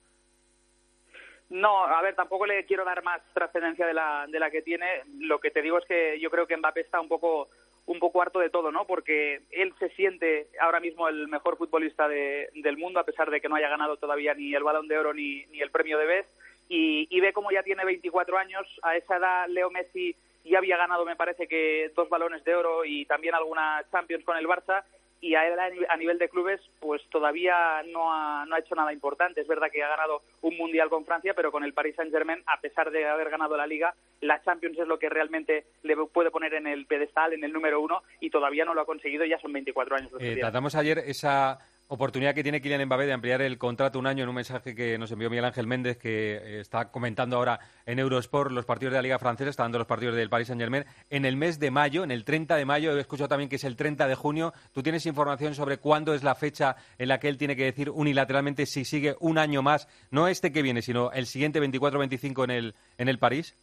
No, a ver, tampoco le quiero dar más trascendencia de la, de la que tiene. Lo que te digo es que yo creo que Mbappé está un poco un poco harto de todo, ¿no? Porque él se siente ahora mismo el mejor futbolista de- del mundo, a pesar de que no haya ganado todavía ni el Balón de Oro ni, ni el Premio de Best, y, y ve como ya tiene 24 años. A esa edad, Leo Messi ya había ganado, me parece que dos Balones de Oro y también alguna Champions con el Barça, y a él a ni- a nivel de clubes pues todavía no ha, no ha hecho nada importante. Es verdad que ha ganado un mundial con Francia, pero con el Paris Saint-Germain, a pesar de haber ganado la Liga, la Champions es lo que realmente le puede poner en el pedestal, en el número uno, y todavía no lo ha conseguido, ya son 24 años. Eh, tratamos ayer esa oportunidad que tiene Kylian Mbappé de ampliar el contrato un año en un mensaje que nos envió Miguel Ángel Méndez, que eh, está comentando ahora en Eurosport los partidos de la Liga Francesa, está dando los partidos del Paris Saint-Germain. En el mes de mayo, en el 30 de mayo, he escuchado también que es el 30 de junio. ¿Tú tienes información sobre cuándo es la fecha en la que él tiene que decir unilateralmente si sigue un año más, no este que viene, sino el siguiente 24-25 en el, en el París?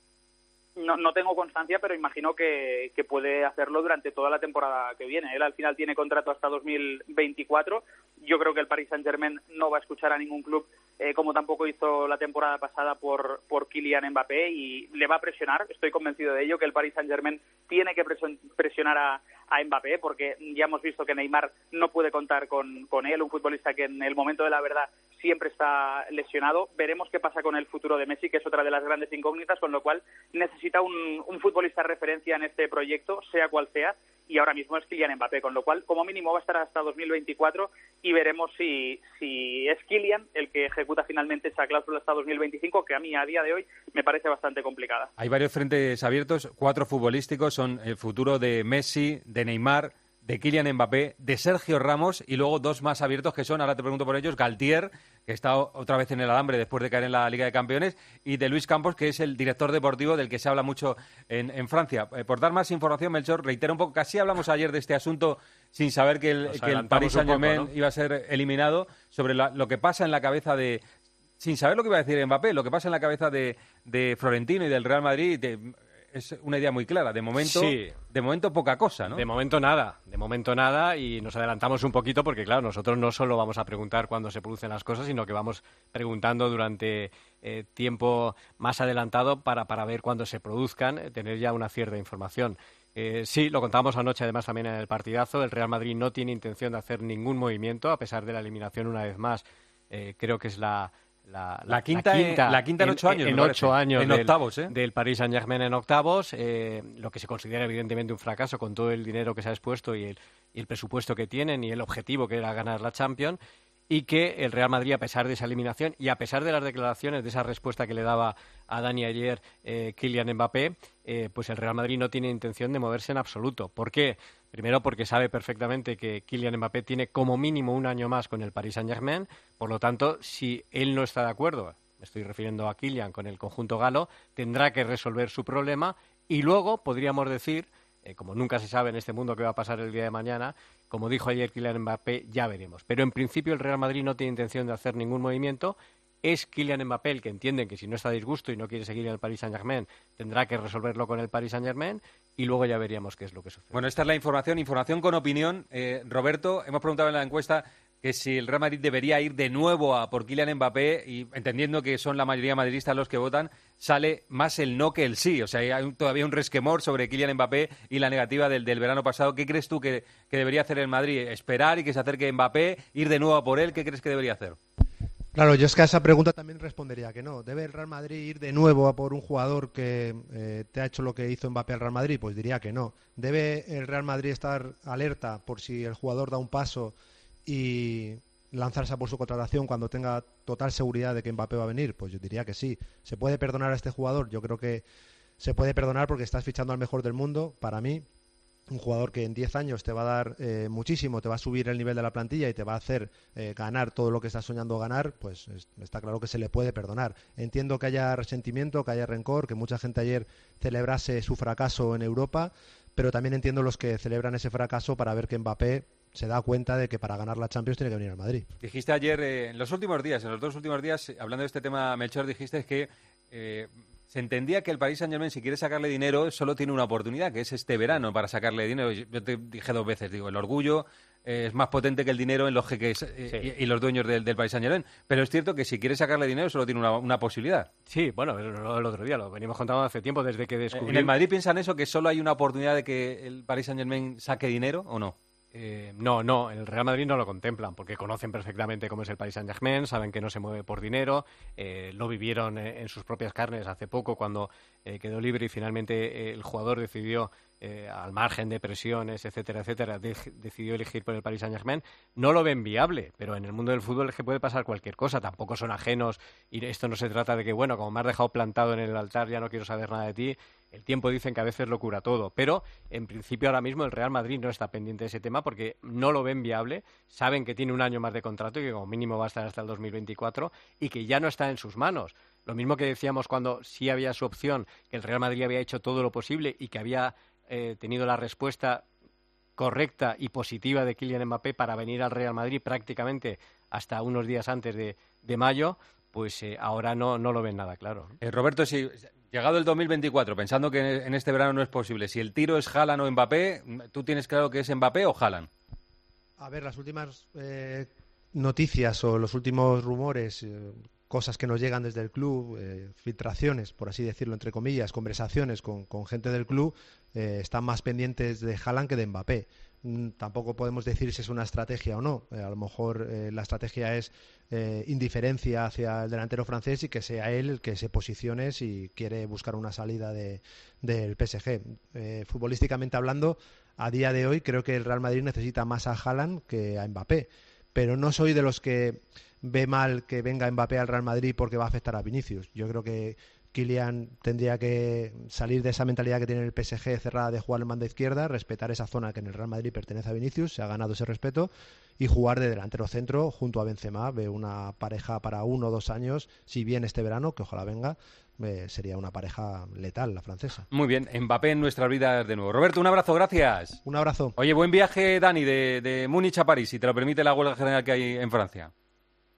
No, no tengo constancia, pero imagino que, que puede hacerlo durante toda la temporada que viene. Él al final tiene contrato hasta 2024. Yo creo que el Paris Saint-Germain no va a escuchar a ningún club, eh, como tampoco hizo la temporada pasada por, por Kylian Mbappé, y le va a presionar. Estoy convencido de ello, que el Paris Saint-Germain tiene que presion- presionar a, a Mbappé, porque ya hemos visto que Neymar no puede contar con, con él, un futbolista que en el momento de la verdad siempre está lesionado. Veremos qué pasa con el futuro de Messi, que es otra de las grandes incógnitas, con lo cual necesita un, un futbolista referencia en este proyecto, sea cual sea, y ahora mismo es Kylian Mbappé, con lo cual como mínimo va a estar hasta 2024 y veremos si, si es Kylian el que ejecuta finalmente esa cláusula hasta 2025, que a mí a día de hoy me parece bastante complicada. Hay varios frentes abiertos, cuatro futbolísticos, son el futuro de Messi, de Neymar, de Kylian Mbappé, de Sergio Ramos y luego dos más abiertos que son, ahora te pregunto por ellos, Galtier, que está otra vez en el alambre después de caer en la Liga de Campeones, y de Luis Campos, que es el director deportivo del que se habla mucho en, en Francia. Eh, por dar más información, Melchor, reitero un poco, casi hablamos ayer de este asunto sin saber que el, que el Paris Saint-Germain ¿no? iba a ser eliminado, sobre la- lo que pasa en la cabeza de, sin saber lo que iba a decir Mbappé, lo que pasa en la cabeza de, de Florentino y del Real Madrid de- es una idea muy clara. De momento, Sí. de momento poca cosa, ¿no? De momento nada, de momento nada y nos adelantamos un poquito porque claro, nosotros no solo vamos a preguntar cuándo se producen las cosas, sino que vamos preguntando durante eh, tiempo más adelantado para, para ver cuándo se produzcan, eh, tener ya una cierta información. Eh, sí, lo contábamos anoche además también en el partidazo, el Real Madrid no tiene intención de hacer ningún movimiento a pesar de la eliminación una vez más. eh, creo que es la, la, La quinta en- la quinta en ocho años, En me ocho parece. años. En del- octavos, ¿eh? del Paris Saint Germain en octavos, eh, lo que se considera evidentemente un fracaso con todo el dinero que se ha expuesto y el, y el presupuesto que tienen y el objetivo que era ganar la Champions y que el Real Madrid, a pesar de esa eliminación y a pesar de las declaraciones, de esa respuesta que le daba a Dani ayer eh, Kylian Mbappé, pues el Real Madrid no tiene intención de moverse en absoluto. ¿Por qué? Primero porque sabe perfectamente que Kylian Mbappé tiene como mínimo un año más con el Paris Saint-Germain, por lo tanto, si él no está de acuerdo, me estoy refiriendo a Kylian con el conjunto galo, tendrá que resolver su problema y luego podríamos decir, eh, como nunca se sabe en este mundo qué va a pasar el día de mañana, como dijo ayer Kylian Mbappé, ya veremos. Pero en principio el Real Madrid no tiene intención de hacer ningún movimiento. Es Kylian Mbappé el que entiende que si no está a disgusto y no quiere seguir en el Paris Saint-Germain, tendrá que resolverlo con el Paris Saint-Germain y luego ya veríamos qué es lo que sucede. Bueno, esta es la información, información con opinión. Eh, Roberto, hemos preguntado en la encuesta que si el Real Madrid debería ir de nuevo a por Kylian Mbappé y entendiendo que son la mayoría madridistas los que votan, sale más el no que el sí. O sea, hay todavía un resquemor sobre Kylian Mbappé y la negativa del, del verano pasado. ¿Qué crees tú que, que debería hacer el Madrid? ¿Esperar y que se acerque Mbappé? ¿Ir de nuevo a por él? ¿Qué crees que debería hacer? Claro, yo es que a esa pregunta también respondería que no. ¿Debe el Real Madrid ir de nuevo a por un jugador que eh, te ha hecho lo que hizo Mbappé al Real Madrid? Pues diría que no. ¿Debe el Real Madrid estar alerta por si el jugador da un paso y lanzarse a por su contratación cuando tenga total seguridad de que Mbappé va a venir? Pues yo diría que sí. ¿Se puede perdonar a este jugador? Yo creo que se puede perdonar porque estás fichando al mejor del mundo, para mí, un jugador que en 10 años te va a dar eh, muchísimo, te va a subir el nivel de la plantilla y te va a hacer eh, ganar todo lo que estás soñando ganar, pues es- está claro que se le puede perdonar. Entiendo que haya resentimiento, que haya rencor, que mucha gente ayer celebrase su fracaso en Europa, pero también entiendo los que celebran ese fracaso para ver que Mbappé se da cuenta de que para ganar la Champions tiene que venir al Madrid. Dijiste ayer, eh, en los últimos días, en los dos últimos días, hablando de este tema, Melchor, dijiste que se entendía que el Paris Saint Germain, si quiere sacarle dinero, solo tiene una oportunidad, que es este verano para sacarle dinero. Yo te dije dos veces, digo, el orgullo eh, es más potente que el dinero en los jeques eh, y, y los dueños del, del Paris Saint Germain. Pero es cierto que si quiere sacarle dinero, solo tiene una, una posibilidad. Sí, bueno, el, el otro día lo venimos contando hace tiempo, desde que descubrí... ¿En el Madrid piensan eso, que solo hay una oportunidad de que el Paris Saint Germain saque dinero o no? Eh, no, no, el Real Madrid no lo contemplan porque conocen perfectamente cómo es el Paris Saint-Germain, saben que no se mueve por dinero, eh, lo vivieron eh, en sus propias carnes hace poco cuando eh, quedó libre y finalmente el jugador decidió, eh, al margen de presiones, etcétera, etcétera, de- decidió elegir por el Paris Saint-Germain. No lo ven viable, pero en el mundo del fútbol es que puede pasar cualquier cosa, tampoco son ajenos y esto no se trata de que, bueno, como me has dejado plantado en el altar, ya no quiero saber nada de ti. El tiempo dicen que a veces lo cura todo, pero en principio ahora mismo el Real Madrid no está pendiente de ese tema porque no lo ven viable, saben que tiene un año más de contrato y que como mínimo va a estar hasta el 2024 y que ya no está en sus manos. Lo mismo que decíamos cuando sí había su opción, que el Real Madrid había hecho todo lo posible y que había eh, tenido la respuesta correcta y positiva de Kylian Mbappé para venir al Real Madrid prácticamente hasta unos días antes de, de mayo, pues eh, ahora no, no lo ven nada claro. Eh, Roberto, si llegado el 2024, pensando que en este verano no es posible, si el tiro es Haaland o Mbappé, ¿tú tienes claro que es Mbappé o Haaland? A ver, las últimas eh, noticias o los últimos rumores, eh, cosas que nos llegan desde el club, eh, filtraciones, por así decirlo, entre comillas, conversaciones con, con gente del club, eh, están más pendientes de Haaland que de Mbappé. Mm, Tampoco podemos decir si es una estrategia o no. Eh, a lo mejor eh, la estrategia es indiferencia hacia el delantero francés y que sea él el que se posicione si quiere buscar una salida de, del PSG. Futbolísticamente hablando, a día de hoy creo que el Real Madrid necesita más a Haaland que a Mbappé. Pero no soy de los que ve mal que venga Mbappé al Real Madrid porque va a afectar a Vinicius. Yo creo que Kylian tendría que salir de esa mentalidad que tiene el PSG cerrada de jugar en banda izquierda, respetar esa zona que en el Real Madrid pertenece a Vinicius, se ha ganado ese respeto, y jugar de delantero centro junto a Benzema. Ve una pareja para uno o dos años, si bien este verano, que ojalá venga, eh, sería una pareja letal la francesa. Muy bien, Mbappé en nuestras vidas de nuevo. Roberto, un abrazo, gracias. Un abrazo. Oye, buen viaje, Dani, de, de Múnich a París, si te lo permite la huelga general que hay en Francia.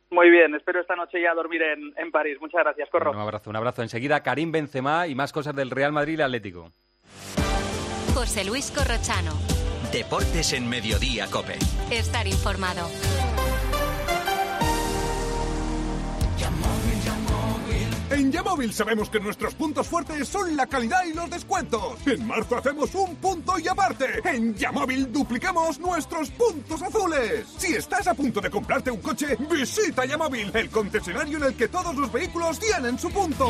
Muy bien, espero esta noche ya dormir en, en París. Muchas gracias, Corro. Un abrazo, un abrazo. Enseguida, Karim Benzema y más cosas del Real Madrid y el Atlético. José Luis Corrochano. Deportes en Mediodía, Cope. Estar informado. En Yamóvil sabemos que nuestros puntos fuertes son la calidad y los descuentos. En marzo hacemos un punto y aparte. En Yamóvil duplicamos nuestros puntos azules. Si estás a punto de comprarte un coche, visita Yamóvil, el concesionario en el que todos los vehículos tienen su punto.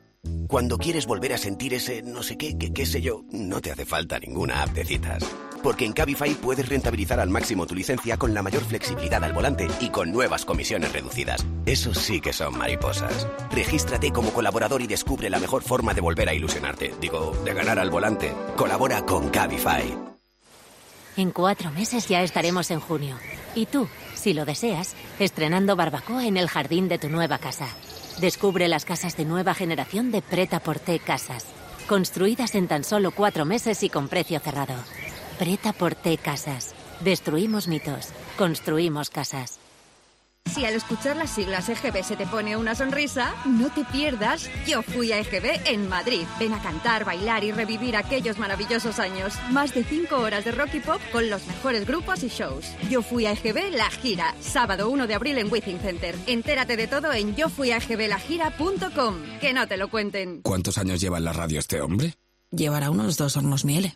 Cuando quieres volver a sentir ese no sé qué, qué, qué sé yo, no te hace falta ninguna app de citas. Porque en Cabify puedes rentabilizar al máximo tu licencia con la mayor flexibilidad al volante y con nuevas comisiones reducidas. Eso sí que son mariposas. Regístrate como colaborador y descubre la mejor forma de volver a ilusionarte. Digo, de ganar al volante. Colabora con Cabify. En cuatro meses ya estaremos en junio. Y tú, si lo deseas, estrenando barbacoa en el jardín de tu nueva casa. Descubre las casas de nueva generación de Preta Porté Casas. Construidas en tan solo cuatro meses y con precio cerrado. Preta Porté Casas. Destruimos mitos. Construimos casas. Si al escuchar las siglas EGB se te pone una sonrisa, no te pierdas Yo fui a EGB en Madrid. Ven a cantar, bailar y revivir aquellos maravillosos años. Más de 5 horas de rock y pop con los mejores grupos y shows. Yo fui a EGB La Gira, sábado 1 de abril en Withing Center. Entérate de todo en yofuiagblagira.com. Que no te lo cuenten. ¿Cuántos años lleva en la radio este hombre? Llevará unos dos hornos miele.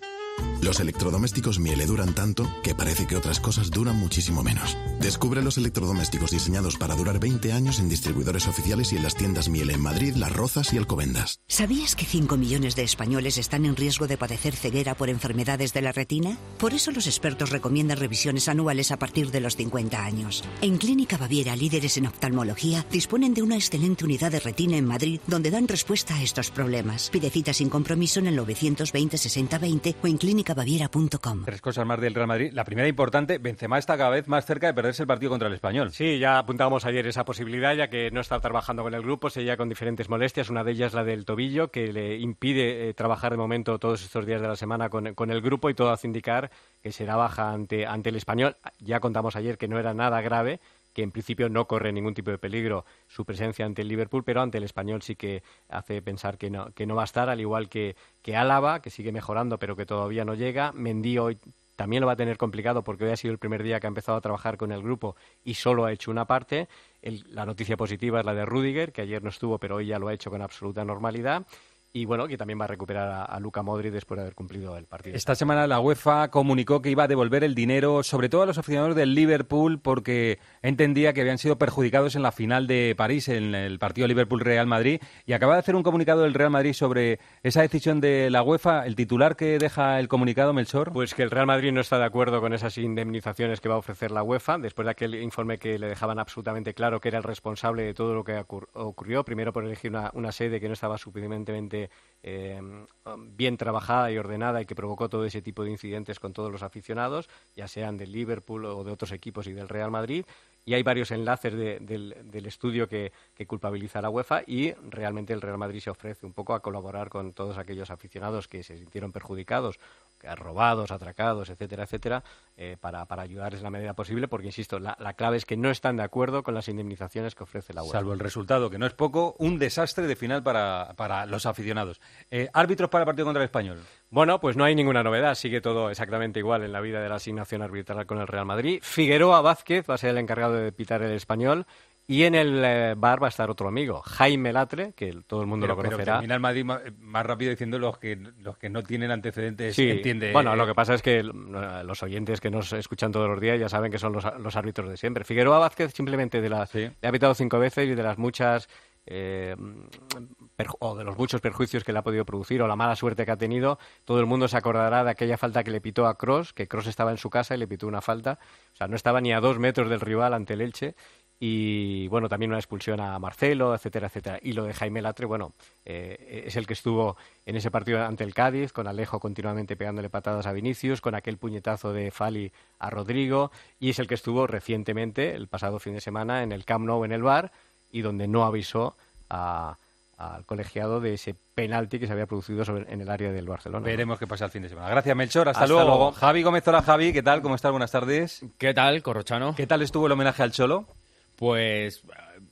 Los electrodomésticos Miele duran tanto que parece que otras cosas duran muchísimo menos. Descubre los electrodomésticos diseñados para durar 20 años en distribuidores oficiales y en las tiendas Miele en Madrid, Las Rozas y Alcobendas. ¿Sabías que 5 millones de españoles están en riesgo de padecer ceguera por enfermedades de la retina? Por eso los expertos recomiendan revisiones anuales a partir de los 50 años. En Clínica Baviera, líderes en oftalmología, disponen de una excelente unidad de retina en Madrid donde dan respuesta a estos problemas. Pide cita sin compromiso en el 920 60 20 o en clínicabaviera.com. Tres cosas más del Real Madrid. La primera importante, Benzema está cada vez más cerca de perderse el partido contra el Español. Sí, ya apuntábamos ayer esa posibilidad, ya que no está trabajando con el grupo, seguía con diferentes molestias. Una de ellas la del tobillo, que le impide eh, trabajar de momento todos estos días de la semana con, con el grupo y todo hace indicar que será baja ante, ante el Español. Ya contamos ayer que no era nada grave, que en principio no corre ningún tipo de peligro su presencia ante el Liverpool, pero ante el español sí que hace pensar que no, que no va a estar, al igual que, que Álava, que sigue mejorando, pero que todavía no llega. Mendy hoy también lo va a tener complicado porque hoy ha sido el primer día que ha empezado a trabajar con el grupo y solo ha hecho una parte. La noticia positiva es la de Rudiger, que ayer no estuvo, pero hoy ya lo ha hecho con absoluta normalidad. Y bueno, que también va a recuperar a, a Luka Modric después de haber cumplido el partido. Esta semana la UEFA comunicó que iba a devolver el dinero, sobre todo a los aficionados del Liverpool, porque entendía que habían sido perjudicados en la final de París, en el partido Liverpool-Real Madrid. Y acaba de hacer un comunicado del Real Madrid sobre esa decisión de la UEFA. El titular que deja el comunicado, Melchor. Pues que el Real Madrid no está de acuerdo con esas indemnizaciones que va a ofrecer la UEFA, después de aquel informe que le dejaban absolutamente claro que era el responsable de todo lo que ocur- ocurrió, primero por elegir una, una sede que no estaba suficientemente eh, bien trabajada y ordenada y que provocó todo ese tipo de incidentes con todos los aficionados, ya sean del Liverpool o de otros equipos y del Real Madrid. Y hay varios enlaces de- del, del estudio que, que culpabiliza a la UEFA y realmente el Real Madrid se ofrece un poco a colaborar con todos aquellos aficionados que se sintieron perjudicados, robados, atracados, etcétera, etcétera, eh, para, para ayudarles en la medida posible, porque, insisto, la, la clave es que no están de acuerdo con las indemnizaciones que ofrece la UEFA. Salvo el resultado, que no es poco, un desastre de final para, para los aficionados. Eh, árbitros para el partido contra el Español. Bueno, pues no hay ninguna novedad, sigue todo exactamente igual en la vida de la asignación arbitral con el Real Madrid. Figueroa Vázquez va a ser el encargado de pitar el español y en el eh, bar va a estar otro amigo, Jaime Latre, que todo el mundo Pero, lo pero conocerá. el Madrid ma- más rápido diciendo los que, los que no tienen antecedentes, Sí, entiende. Bueno, lo que pasa es que los oyentes que nos escuchan todos los días ya saben que son los, los árbitros de siempre. Figueroa Vázquez simplemente de las, le ha pitado cinco veces y de las muchas eh, o de los muchos perjuicios que le ha podido producir o la mala suerte que ha tenido, todo el mundo se acordará de aquella falta que le pitó a Cross, que Cross estaba en su casa y le pitó una falta, o sea, no estaba ni a dos metros del rival ante el Elche. Y bueno, también una expulsión a Marcelo, etcétera, etcétera. Y lo de Jaime Latre, bueno, eh, es el que estuvo en ese partido ante el Cádiz, con Alejo continuamente pegándole patadas a Vinicius, con aquel puñetazo de Fali a Rodrigo, y es el que estuvo recientemente, el pasado fin de semana, en el Camp Nou en el bar, y donde no avisó a- al colegiado de ese penalti que se había producido sobre- en el área del Barcelona. Veremos qué pasa el fin de semana. Gracias, Melchor. Hasta, Hasta luego. luego. Javi Gómez, hola Javi. ¿Qué tal? ¿Cómo estás? Buenas tardes. ¿Qué tal, Corrochano? ¿Qué tal estuvo el homenaje al Cholo? Pues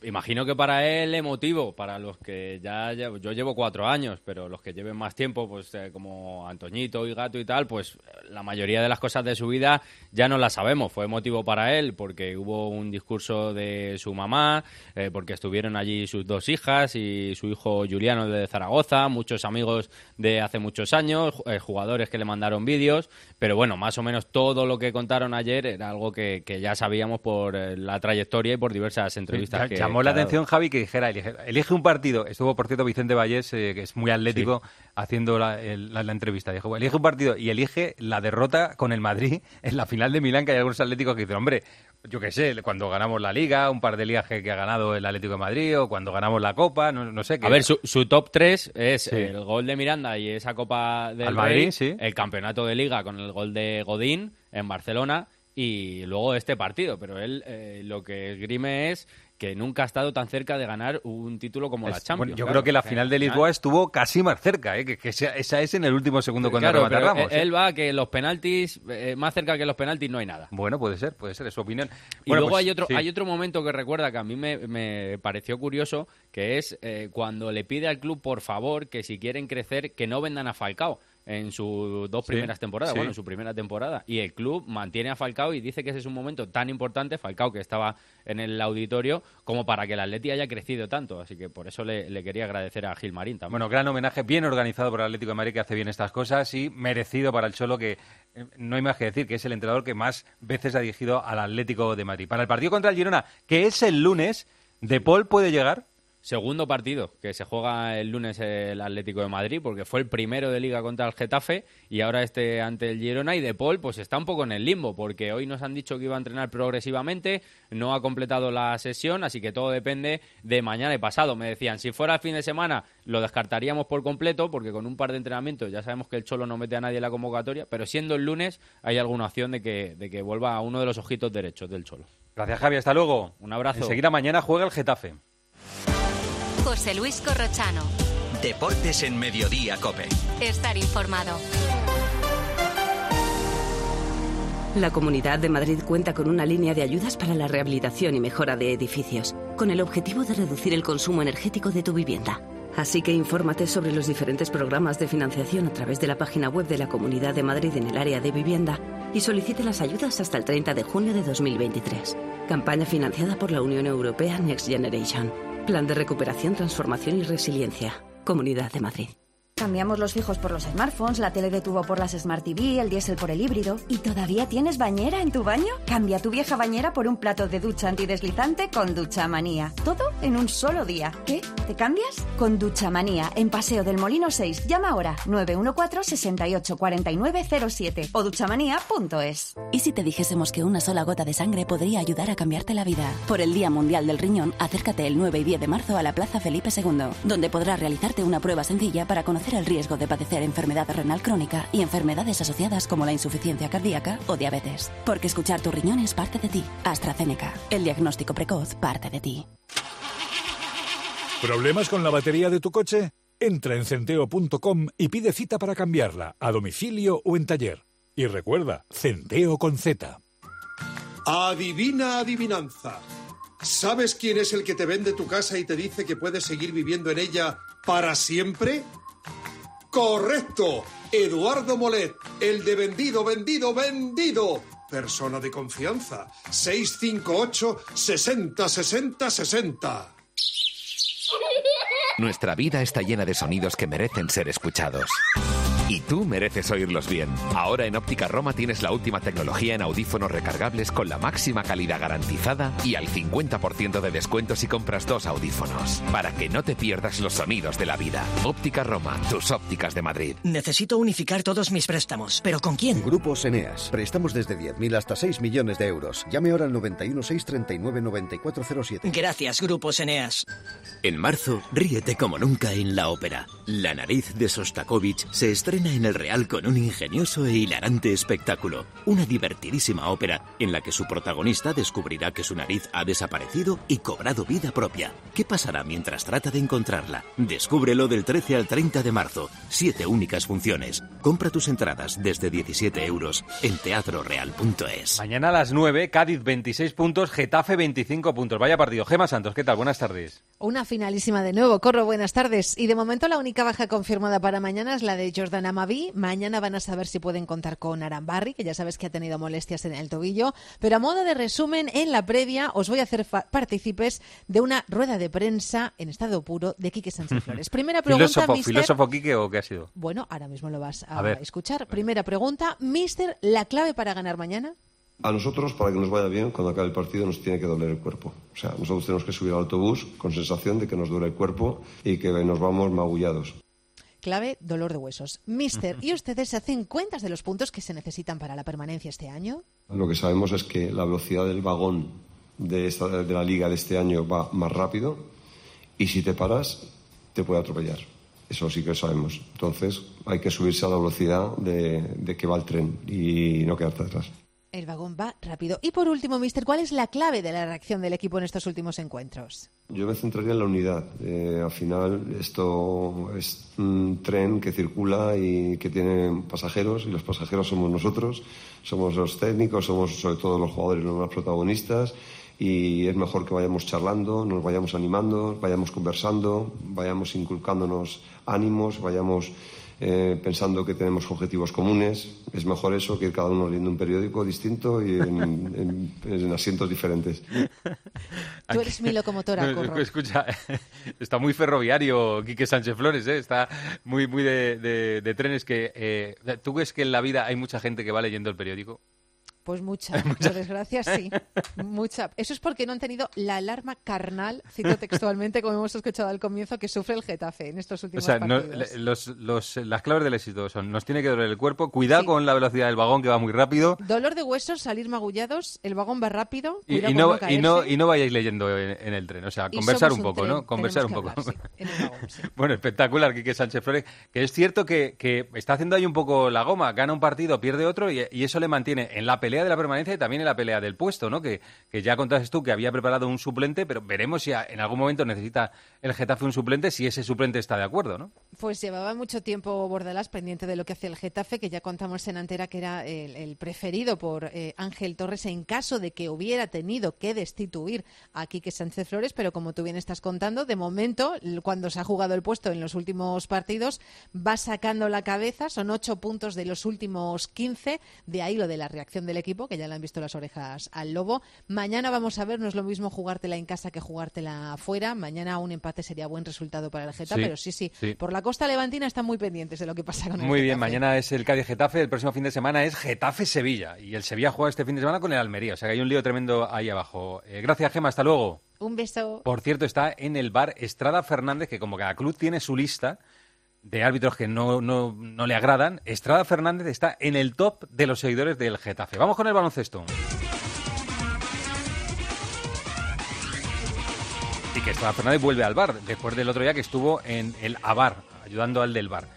imagino que para él emotivo, para los que ya llevo, yo llevo cuatro años, pero los que lleven más tiempo, pues eh, como Antoñito y Gato y tal, pues la mayoría de las cosas de su vida ya no las sabemos. Fue emotivo para él porque hubo un discurso de su mamá, eh, porque estuvieron allí sus dos hijas y su hijo Juliano de Zaragoza, muchos amigos de hace muchos años, eh, jugadores que le mandaron vídeos, pero bueno, más o menos todo lo que contaron ayer era algo que, que ya sabíamos por eh, la trayectoria y por diversas entrevistas. Ya- que, llamó la atención, Javi, que dijera, elige, elige un partido. Estuvo, por cierto, Vicente Vallés, eh, que es muy atlético, haciendo la, el- la- la entrevista. Dijo, elige un partido y elige la derrota con el Madrid en la final de Milán, que hay algunos atléticos que dicen, hombre, yo qué sé, cuando ganamos la Liga, un par de ligas que, que ha ganado el Atlético de Madrid, o cuando ganamos la Copa, no, no sé. A ver, su, su top 3 es Sí. el gol de Miranda y esa Copa del Al Rey, Madrid, sí. el campeonato de Liga con el gol de Godín en Barcelona y luego este partido. Pero él eh, lo que esgrime es que nunca ha estado tan cerca de ganar un título como la Es- Champions. bueno, yo claro. creo que la final de Lisboa estuvo casi más cerca, ¿eh? que, que esa, esa es en el último segundo cuando Claro, remata Ramos, ¿eh? él va que los penaltis, eh, más cerca que los penaltis no hay nada. Bueno, puede ser, puede ser, es su opinión. Y Bueno, luego pues, hay otro sí. hay otro momento que recuerda que a mí me, me pareció curioso, que es eh, cuando le pide al club, por favor, que si quieren crecer, que no vendan a Falcao. En sus dos Sí, primeras temporadas, sí. bueno, en su primera temporada. Y el club mantiene a Falcao y dice que ese es un momento tan importante, Falcao que estaba en el auditorio, como para que el Atleti haya crecido tanto. Así que por eso le, le quería agradecer a Gilmarín también. Bueno, gran homenaje, bien organizado por el Atlético de Madrid que hace bien estas cosas y merecido para el Cholo que eh, no hay más que decir que es el entrenador que más veces ha dirigido al Atlético de Madrid. Para el partido contra el Girona, que es el lunes, ¿De Paul puede llegar? Segundo partido que se juega el lunes el Atlético de Madrid, porque fue el primero de liga contra el Getafe y ahora este ante el Girona. Y De Paul, pues está un poco en el limbo, porque hoy nos han dicho que iba a entrenar progresivamente, no ha completado la sesión, así que todo depende de mañana y pasado. Me decían, si fuera el fin de semana, lo descartaríamos por completo, porque con un par de entrenamientos ya sabemos que el Cholo no mete a nadie en la convocatoria, pero siendo el lunes, hay alguna opción de que, de que vuelva a uno de los ojitos derechos del Cholo. Gracias, Javi. Hasta luego. Un abrazo. Enseguida mañana juega el Getafe. José Luis Corrochano. Deportes en Mediodía, Cope. Estar informado. La Comunidad de Madrid cuenta con una línea de ayudas para la rehabilitación y mejora de edificios, con el objetivo de reducir el consumo energético de tu vivienda. Así que infórmate sobre los diferentes programas de financiación a través de la página web de la Comunidad de Madrid en el área de vivienda y solicite las ayudas hasta el 30 de junio de 2023. Campaña financiada por la Unión Europea Next Generation. Plan de recuperación, transformación y resiliencia. Comunidad de Madrid. Cambiamos los fijos por los smartphones, la tele de tubo por las Smart TV, el diésel por el híbrido. ¿Y todavía tienes bañera en tu baño? Cambia tu vieja bañera por un plato de ducha antideslizante con Ducha Manía. Todo en un solo día. ¿Qué? ¿Te cambias? Con Ducha Manía, en Paseo del Molino 6. Llama ahora 914-684907 o duchamanía.es. ¿Y si te dijésemos que una sola gota de sangre podría ayudar a cambiarte la vida? Por el Día Mundial del Riñón, acércate el 9 y 10 de marzo a la Plaza Felipe II, donde podrás realizarte una prueba sencilla para conocer el riesgo de padecer enfermedad renal crónica y enfermedades asociadas como la insuficiencia cardíaca o diabetes. Porque escuchar tu riñón es parte de ti. AstraZeneca. El diagnóstico precoz parte de ti. ¿Problemas con la batería de tu coche? Entra en centeo.com y pide cita para cambiarla, a domicilio o en taller. Y recuerda, Centeo con Z. Adivina adivinanza. ¿Sabes quién es el que te vende tu casa y te dice que puedes seguir viviendo en ella para siempre? Correcto. Eduardo Molet, el de vendido, vendido, vendido. Persona de confianza. 658 60 60 60. Nuestra vida está llena de sonidos que merecen ser escuchados. Y tú mereces oírlos bien. Ahora en Óptica Roma tienes la última tecnología en audífonos recargables con la máxima calidad garantizada y al 50% de descuento si compras dos audífonos. Para que no te pierdas los sonidos de la vida. Óptica Roma, tus ópticas de Madrid. Necesito unificar todos mis préstamos. ¿Pero con quién? Grupos Eneas. Préstamos desde 10.000 hasta 6 millones de euros. Llame ahora al 91 639 9407. Gracias, Grupos Eneas. En marzo, ríete como nunca en la ópera. La nariz de Sostakovich se estrena en el Real con un ingenioso e hilarante espectáculo. Una divertidísima ópera en la que su protagonista descubrirá que su nariz ha desaparecido y cobrado vida propia. ¿Qué pasará mientras trata de encontrarla? Descúbrelo del 13 al 30 de marzo. Siete únicas funciones. Compra tus entradas desde 17 euros en teatroreal.es. Mañana a las 9, Cádiz 26 puntos, Getafe 25 puntos. Vaya partido. Gema Santos, ¿qué tal? Buenas tardes. Una finalísima de nuevo. Corro, buenas tardes. Y de momento la única baja confirmada para mañana es la de Jordan Amavi. Mañana van a saber si pueden contar con Arambarri, que ya sabes que ha tenido molestias en el tobillo. Pero a modo de resumen, en la previa os voy a hacer partícipes de una rueda de prensa en estado puro de Quique Sánchez Flores. Primera pregunta, ¿Filósofo, mister... ¿Filósofo Quique o qué ha sido? Bueno, ahora mismo lo vas a, A ver. escuchar. Primera pregunta, mister, ¿la clave para ganar mañana? A nosotros, para que nos vaya bien, cuando acabe el partido nos tiene que doler el cuerpo. O sea, nosotros tenemos que subir al autobús con sensación de que nos duele el cuerpo y que nos vamos magullados. Clave, dolor de huesos. Mister, ¿y ustedes se hacen cuentas de los puntos que se necesitan para la permanencia este año? Lo que sabemos es que la velocidad del vagón de, esta, de la liga de este año va más rápido y si te paras te puede atropellar. Eso sí que lo sabemos. Entonces hay que subirse a la velocidad de, de que va el tren y no quedarte atrás. El vagón va rápido. Y por último, mister, ¿cuál es la clave de la reacción del equipo en estos últimos encuentros? Yo me centraría en la unidad. Eh, al final, esto es un tren que circula y que tiene pasajeros, y los pasajeros somos nosotros, somos los técnicos, somos sobre todo los jugadores los más protagonistas, y es mejor que vayamos charlando, nos vayamos animando, vayamos conversando, vayamos inculcándonos ánimos, vayamos eh, pensando que tenemos objetivos comunes. Es mejor eso que ir cada uno leyendo un periódico distinto y en, en asientos diferentes. Tú eres mi locomotora, Corro. Escucha, está muy ferroviario Quique Sánchez Flores, ¿eh? está muy, muy de, de- de trenes que... eh, ¿Tú ves que en la vida hay mucha gente que va leyendo el periódico? Pues mucha, por desgracia sí, mucha. Eso es porque no han tenido la alarma carnal, cito textualmente, como hemos escuchado al comienzo, que sufre el Getafe en estos O últimos sea, no- partidos. le- los, los- las claves del éxito son, nos tiene que doler el cuerpo, cuidado con la velocidad del vagón que va muy rápido Dolor de huesos, salir magullados, el vagón va rápido, y, no, no y, no, y no vayáis leyendo en, en el tren, o sea, conversar un un poco, tren, ¿no? Conversar un poco. que hablar, sí, en el vagón, sí. Bueno, espectacular, Quique Sánchez Flores, que es cierto que, que está haciendo ahí un poco la goma, gana un partido, pierde otro, y, y eso le mantiene en la pelea de la permanencia y también en la pelea del puesto, ¿no? Que, que ya contaste tú que había preparado un suplente, pero veremos si en algún momento necesita el Getafe un suplente, si ese suplente está de acuerdo, ¿no? Pues llevaba mucho tiempo Bordalás pendiente de lo que hacía el Getafe, que ya contamos en Antera que era el, preferido por eh, Ángel Torres en caso de que hubiera tenido que destituir a Quique Sánchez Flores, pero como tú bien estás contando, de momento, cuando se ha jugado el puesto en los últimos partidos, va sacando la cabeza, son ocho puntos de los últimos 15, de ahí lo de la reacción del equipo, que ya le han visto las orejas al lobo. Mañana vamos a ver, no es lo mismo jugártela en casa que jugártela afuera, mañana un empate sería buen resultado para el Getafe, Sí, pero sí, sí, sí. por la costa levantina están muy pendientes de lo que pasa con el Muy bien, Getafe. mañana es el Cádiz Getafe, el próximo fin de semana es Getafe Sevilla y el Sevilla juega este fin de semana con el Almería, o sea que hay un lío tremendo ahí abajo. Eh, gracias, Gema, hasta luego. Un beso. Por cierto, está en el bar Estrada Fernández, que como cada club tiene su lista de árbitros que no, no, no le agradan, Estrada Fernández está en el top de los seguidores del Getafe. Vamos con el baloncesto. Y que Estrada Fernández vuelve al bar, después del otro día que estuvo en el ABAR, ayudando al del bar.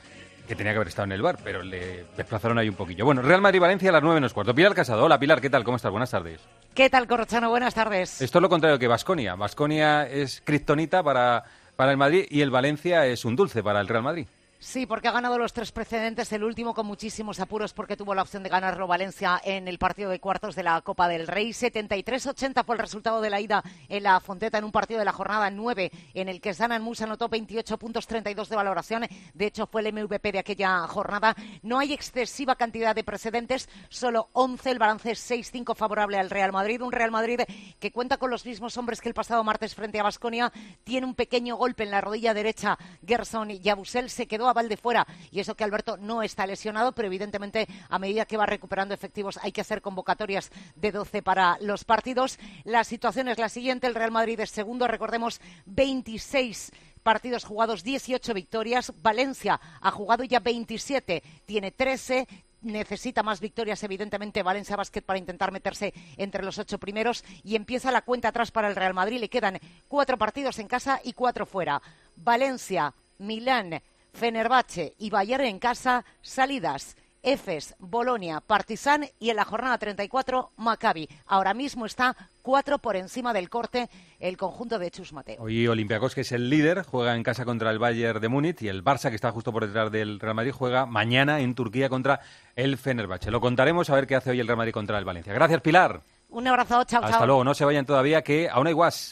Que tenía que haber estado en el bar, pero le desplazaron ahí un poquillo. Bueno, Real Madrid-Valencia a las 9 menos cuarto. Pilar Casado. Hola, Pilar, ¿qué tal? ¿Cómo estás? Buenas tardes. ¿Qué tal, Corrochano? Buenas tardes. Esto es lo contrario que Vasconia. Vasconia es kriptonita para, para el Madrid y el Valencia es un dulce para el Real Madrid. Sí, porque ha ganado los tres precedentes, el último con muchísimos apuros porque tuvo la opción de ganarlo Valencia en el partido de cuartos de la Copa del Rey. 73-80 fue el resultado de la ida en la Fonteta en un partido de la jornada 9 en el que Sanan Musa anotó 28 puntos 32 de valoración. De hecho, fue el MVP de aquella jornada. No hay excesiva cantidad de precedentes, solo 11. El balance es 6-5 favorable al Real Madrid. Un Real Madrid que cuenta con los mismos hombres que el pasado martes frente a Basconia. Tiene un pequeño golpe en la rodilla derecha. Gerson Yabusel se quedó a balde fuera. Y eso que Alberto no está lesionado, pero evidentemente a medida que va recuperando efectivos hay que hacer convocatorias de 12 para los partidos. La situación es la siguiente. El Real Madrid es segundo, recordemos, 26 partidos jugados, 18 victorias. Valencia ha jugado ya 27, tiene 13. Necesita más victorias, evidentemente, Valencia Basket para intentar meterse entre los ocho primeros. Y empieza la cuenta atrás para el Real Madrid. Le quedan cuatro partidos en casa y cuatro fuera. Valencia, Milán, Fenerbahce y Bayern en casa, salidas. Efes, Bolonia, Partizan y en la jornada 34 Maccabi. Ahora mismo está cuatro por encima del corte el conjunto de Chus Mateo. Hoy Olympiacos, que es el líder, juega en casa contra el Bayern de Múnich y el Barça, que está justo por detrás del Real Madrid, juega mañana en Turquía contra el Fenerbahce. Lo contaremos a ver qué hace hoy el Real Madrid contra el Valencia. Gracias, Pilar. Un abrazo, chao, Hasta chao. luego. No se vayan todavía, que aún hay guas.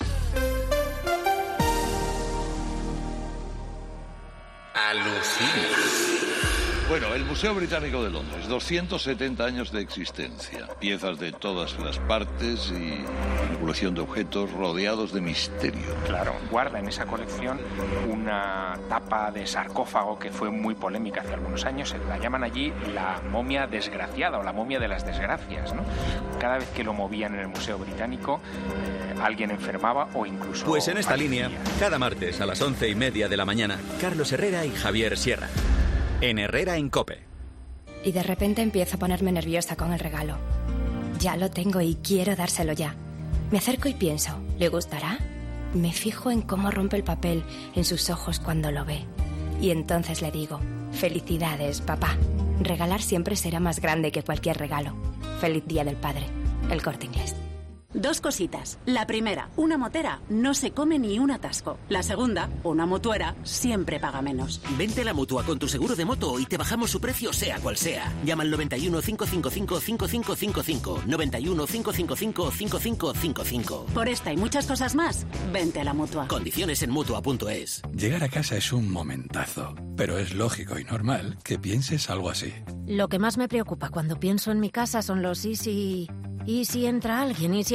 Alucina. Bueno, el Museo Británico de Londres, 270 años de existencia, piezas de todas las partes y una colección de objetos rodeados de misterio. Claro, guarda en esa colección una tapa de sarcófago que fue muy polémica hace algunos años. La llaman allí la momia desgraciada o la momia de las desgracias. ¿no? Cada vez que lo movían en el Museo Británico, eh, alguien enfermaba o incluso. Pues en esta fallecía. línea, cada martes a las once y media de la mañana, Carlos Herrera y Javier Sierra. En Herrera en Cope. Y de repente empiezo a ponerme nerviosa con el regalo. Ya lo tengo y quiero dárselo ya. Me acerco y pienso, ¿le gustará? Me fijo en cómo rompe el papel, en sus ojos cuando lo ve. Y entonces le digo, felicidades, papá. Regalar siempre será más grande que cualquier regalo. Feliz Día del Padre. El corte inglés. Dos cositas. La primera, una motera no se come ni un atasco. La segunda, una mutuera siempre paga menos. Vente a la mutua con tu seguro de moto y te bajamos su precio sea cual sea. Llama al 91 555 5555. 91 555 5555. Por esta y muchas cosas más, vente a la mutua. Condiciones en mutua.es. Llegar a casa es un momentazo, pero es lógico y normal que pienses algo así. Lo que más me preocupa cuando pienso en mi casa son los y si... ¿Y si entra alguien? ¿Y si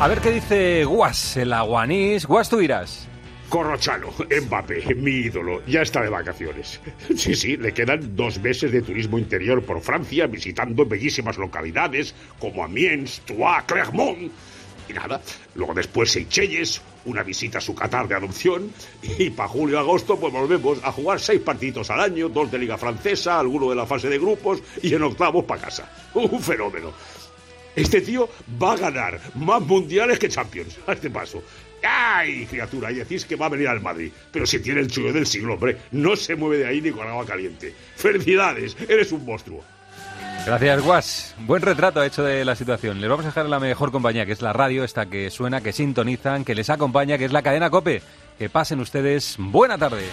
A ver qué dice Guas, el aguanís. Guas, tú dirás. Corrochano, Mbappé, mi ídolo, ya está de vacaciones. Sí, sí, le quedan dos meses de turismo interior por Francia, visitando bellísimas localidades como Amiens, Troyes, Clermont. Y nada, luego después Seychelles, una visita a su Qatar de adopción, y para julio y agosto pues volvemos a jugar seis partidos al año, dos de Liga Francesa, alguno de la fase de grupos, y en octavos para casa. Un fenómeno. Este tío va a ganar más mundiales que Champions, a este paso. ¡Ay, criatura! Y decís que va a venir al Madrid. Pero si tiene el chullo del siglo, hombre, no se mueve de ahí ni con agua caliente. ¡Felicidades! Eres un monstruo. Gracias, Guas. Buen retrato ha hecho de la situación. Les vamos a dejar la mejor compañía, que es la radio, esta que suena, que sintonizan, que les acompaña, que es la cadena Cope. Que pasen ustedes buena tarde.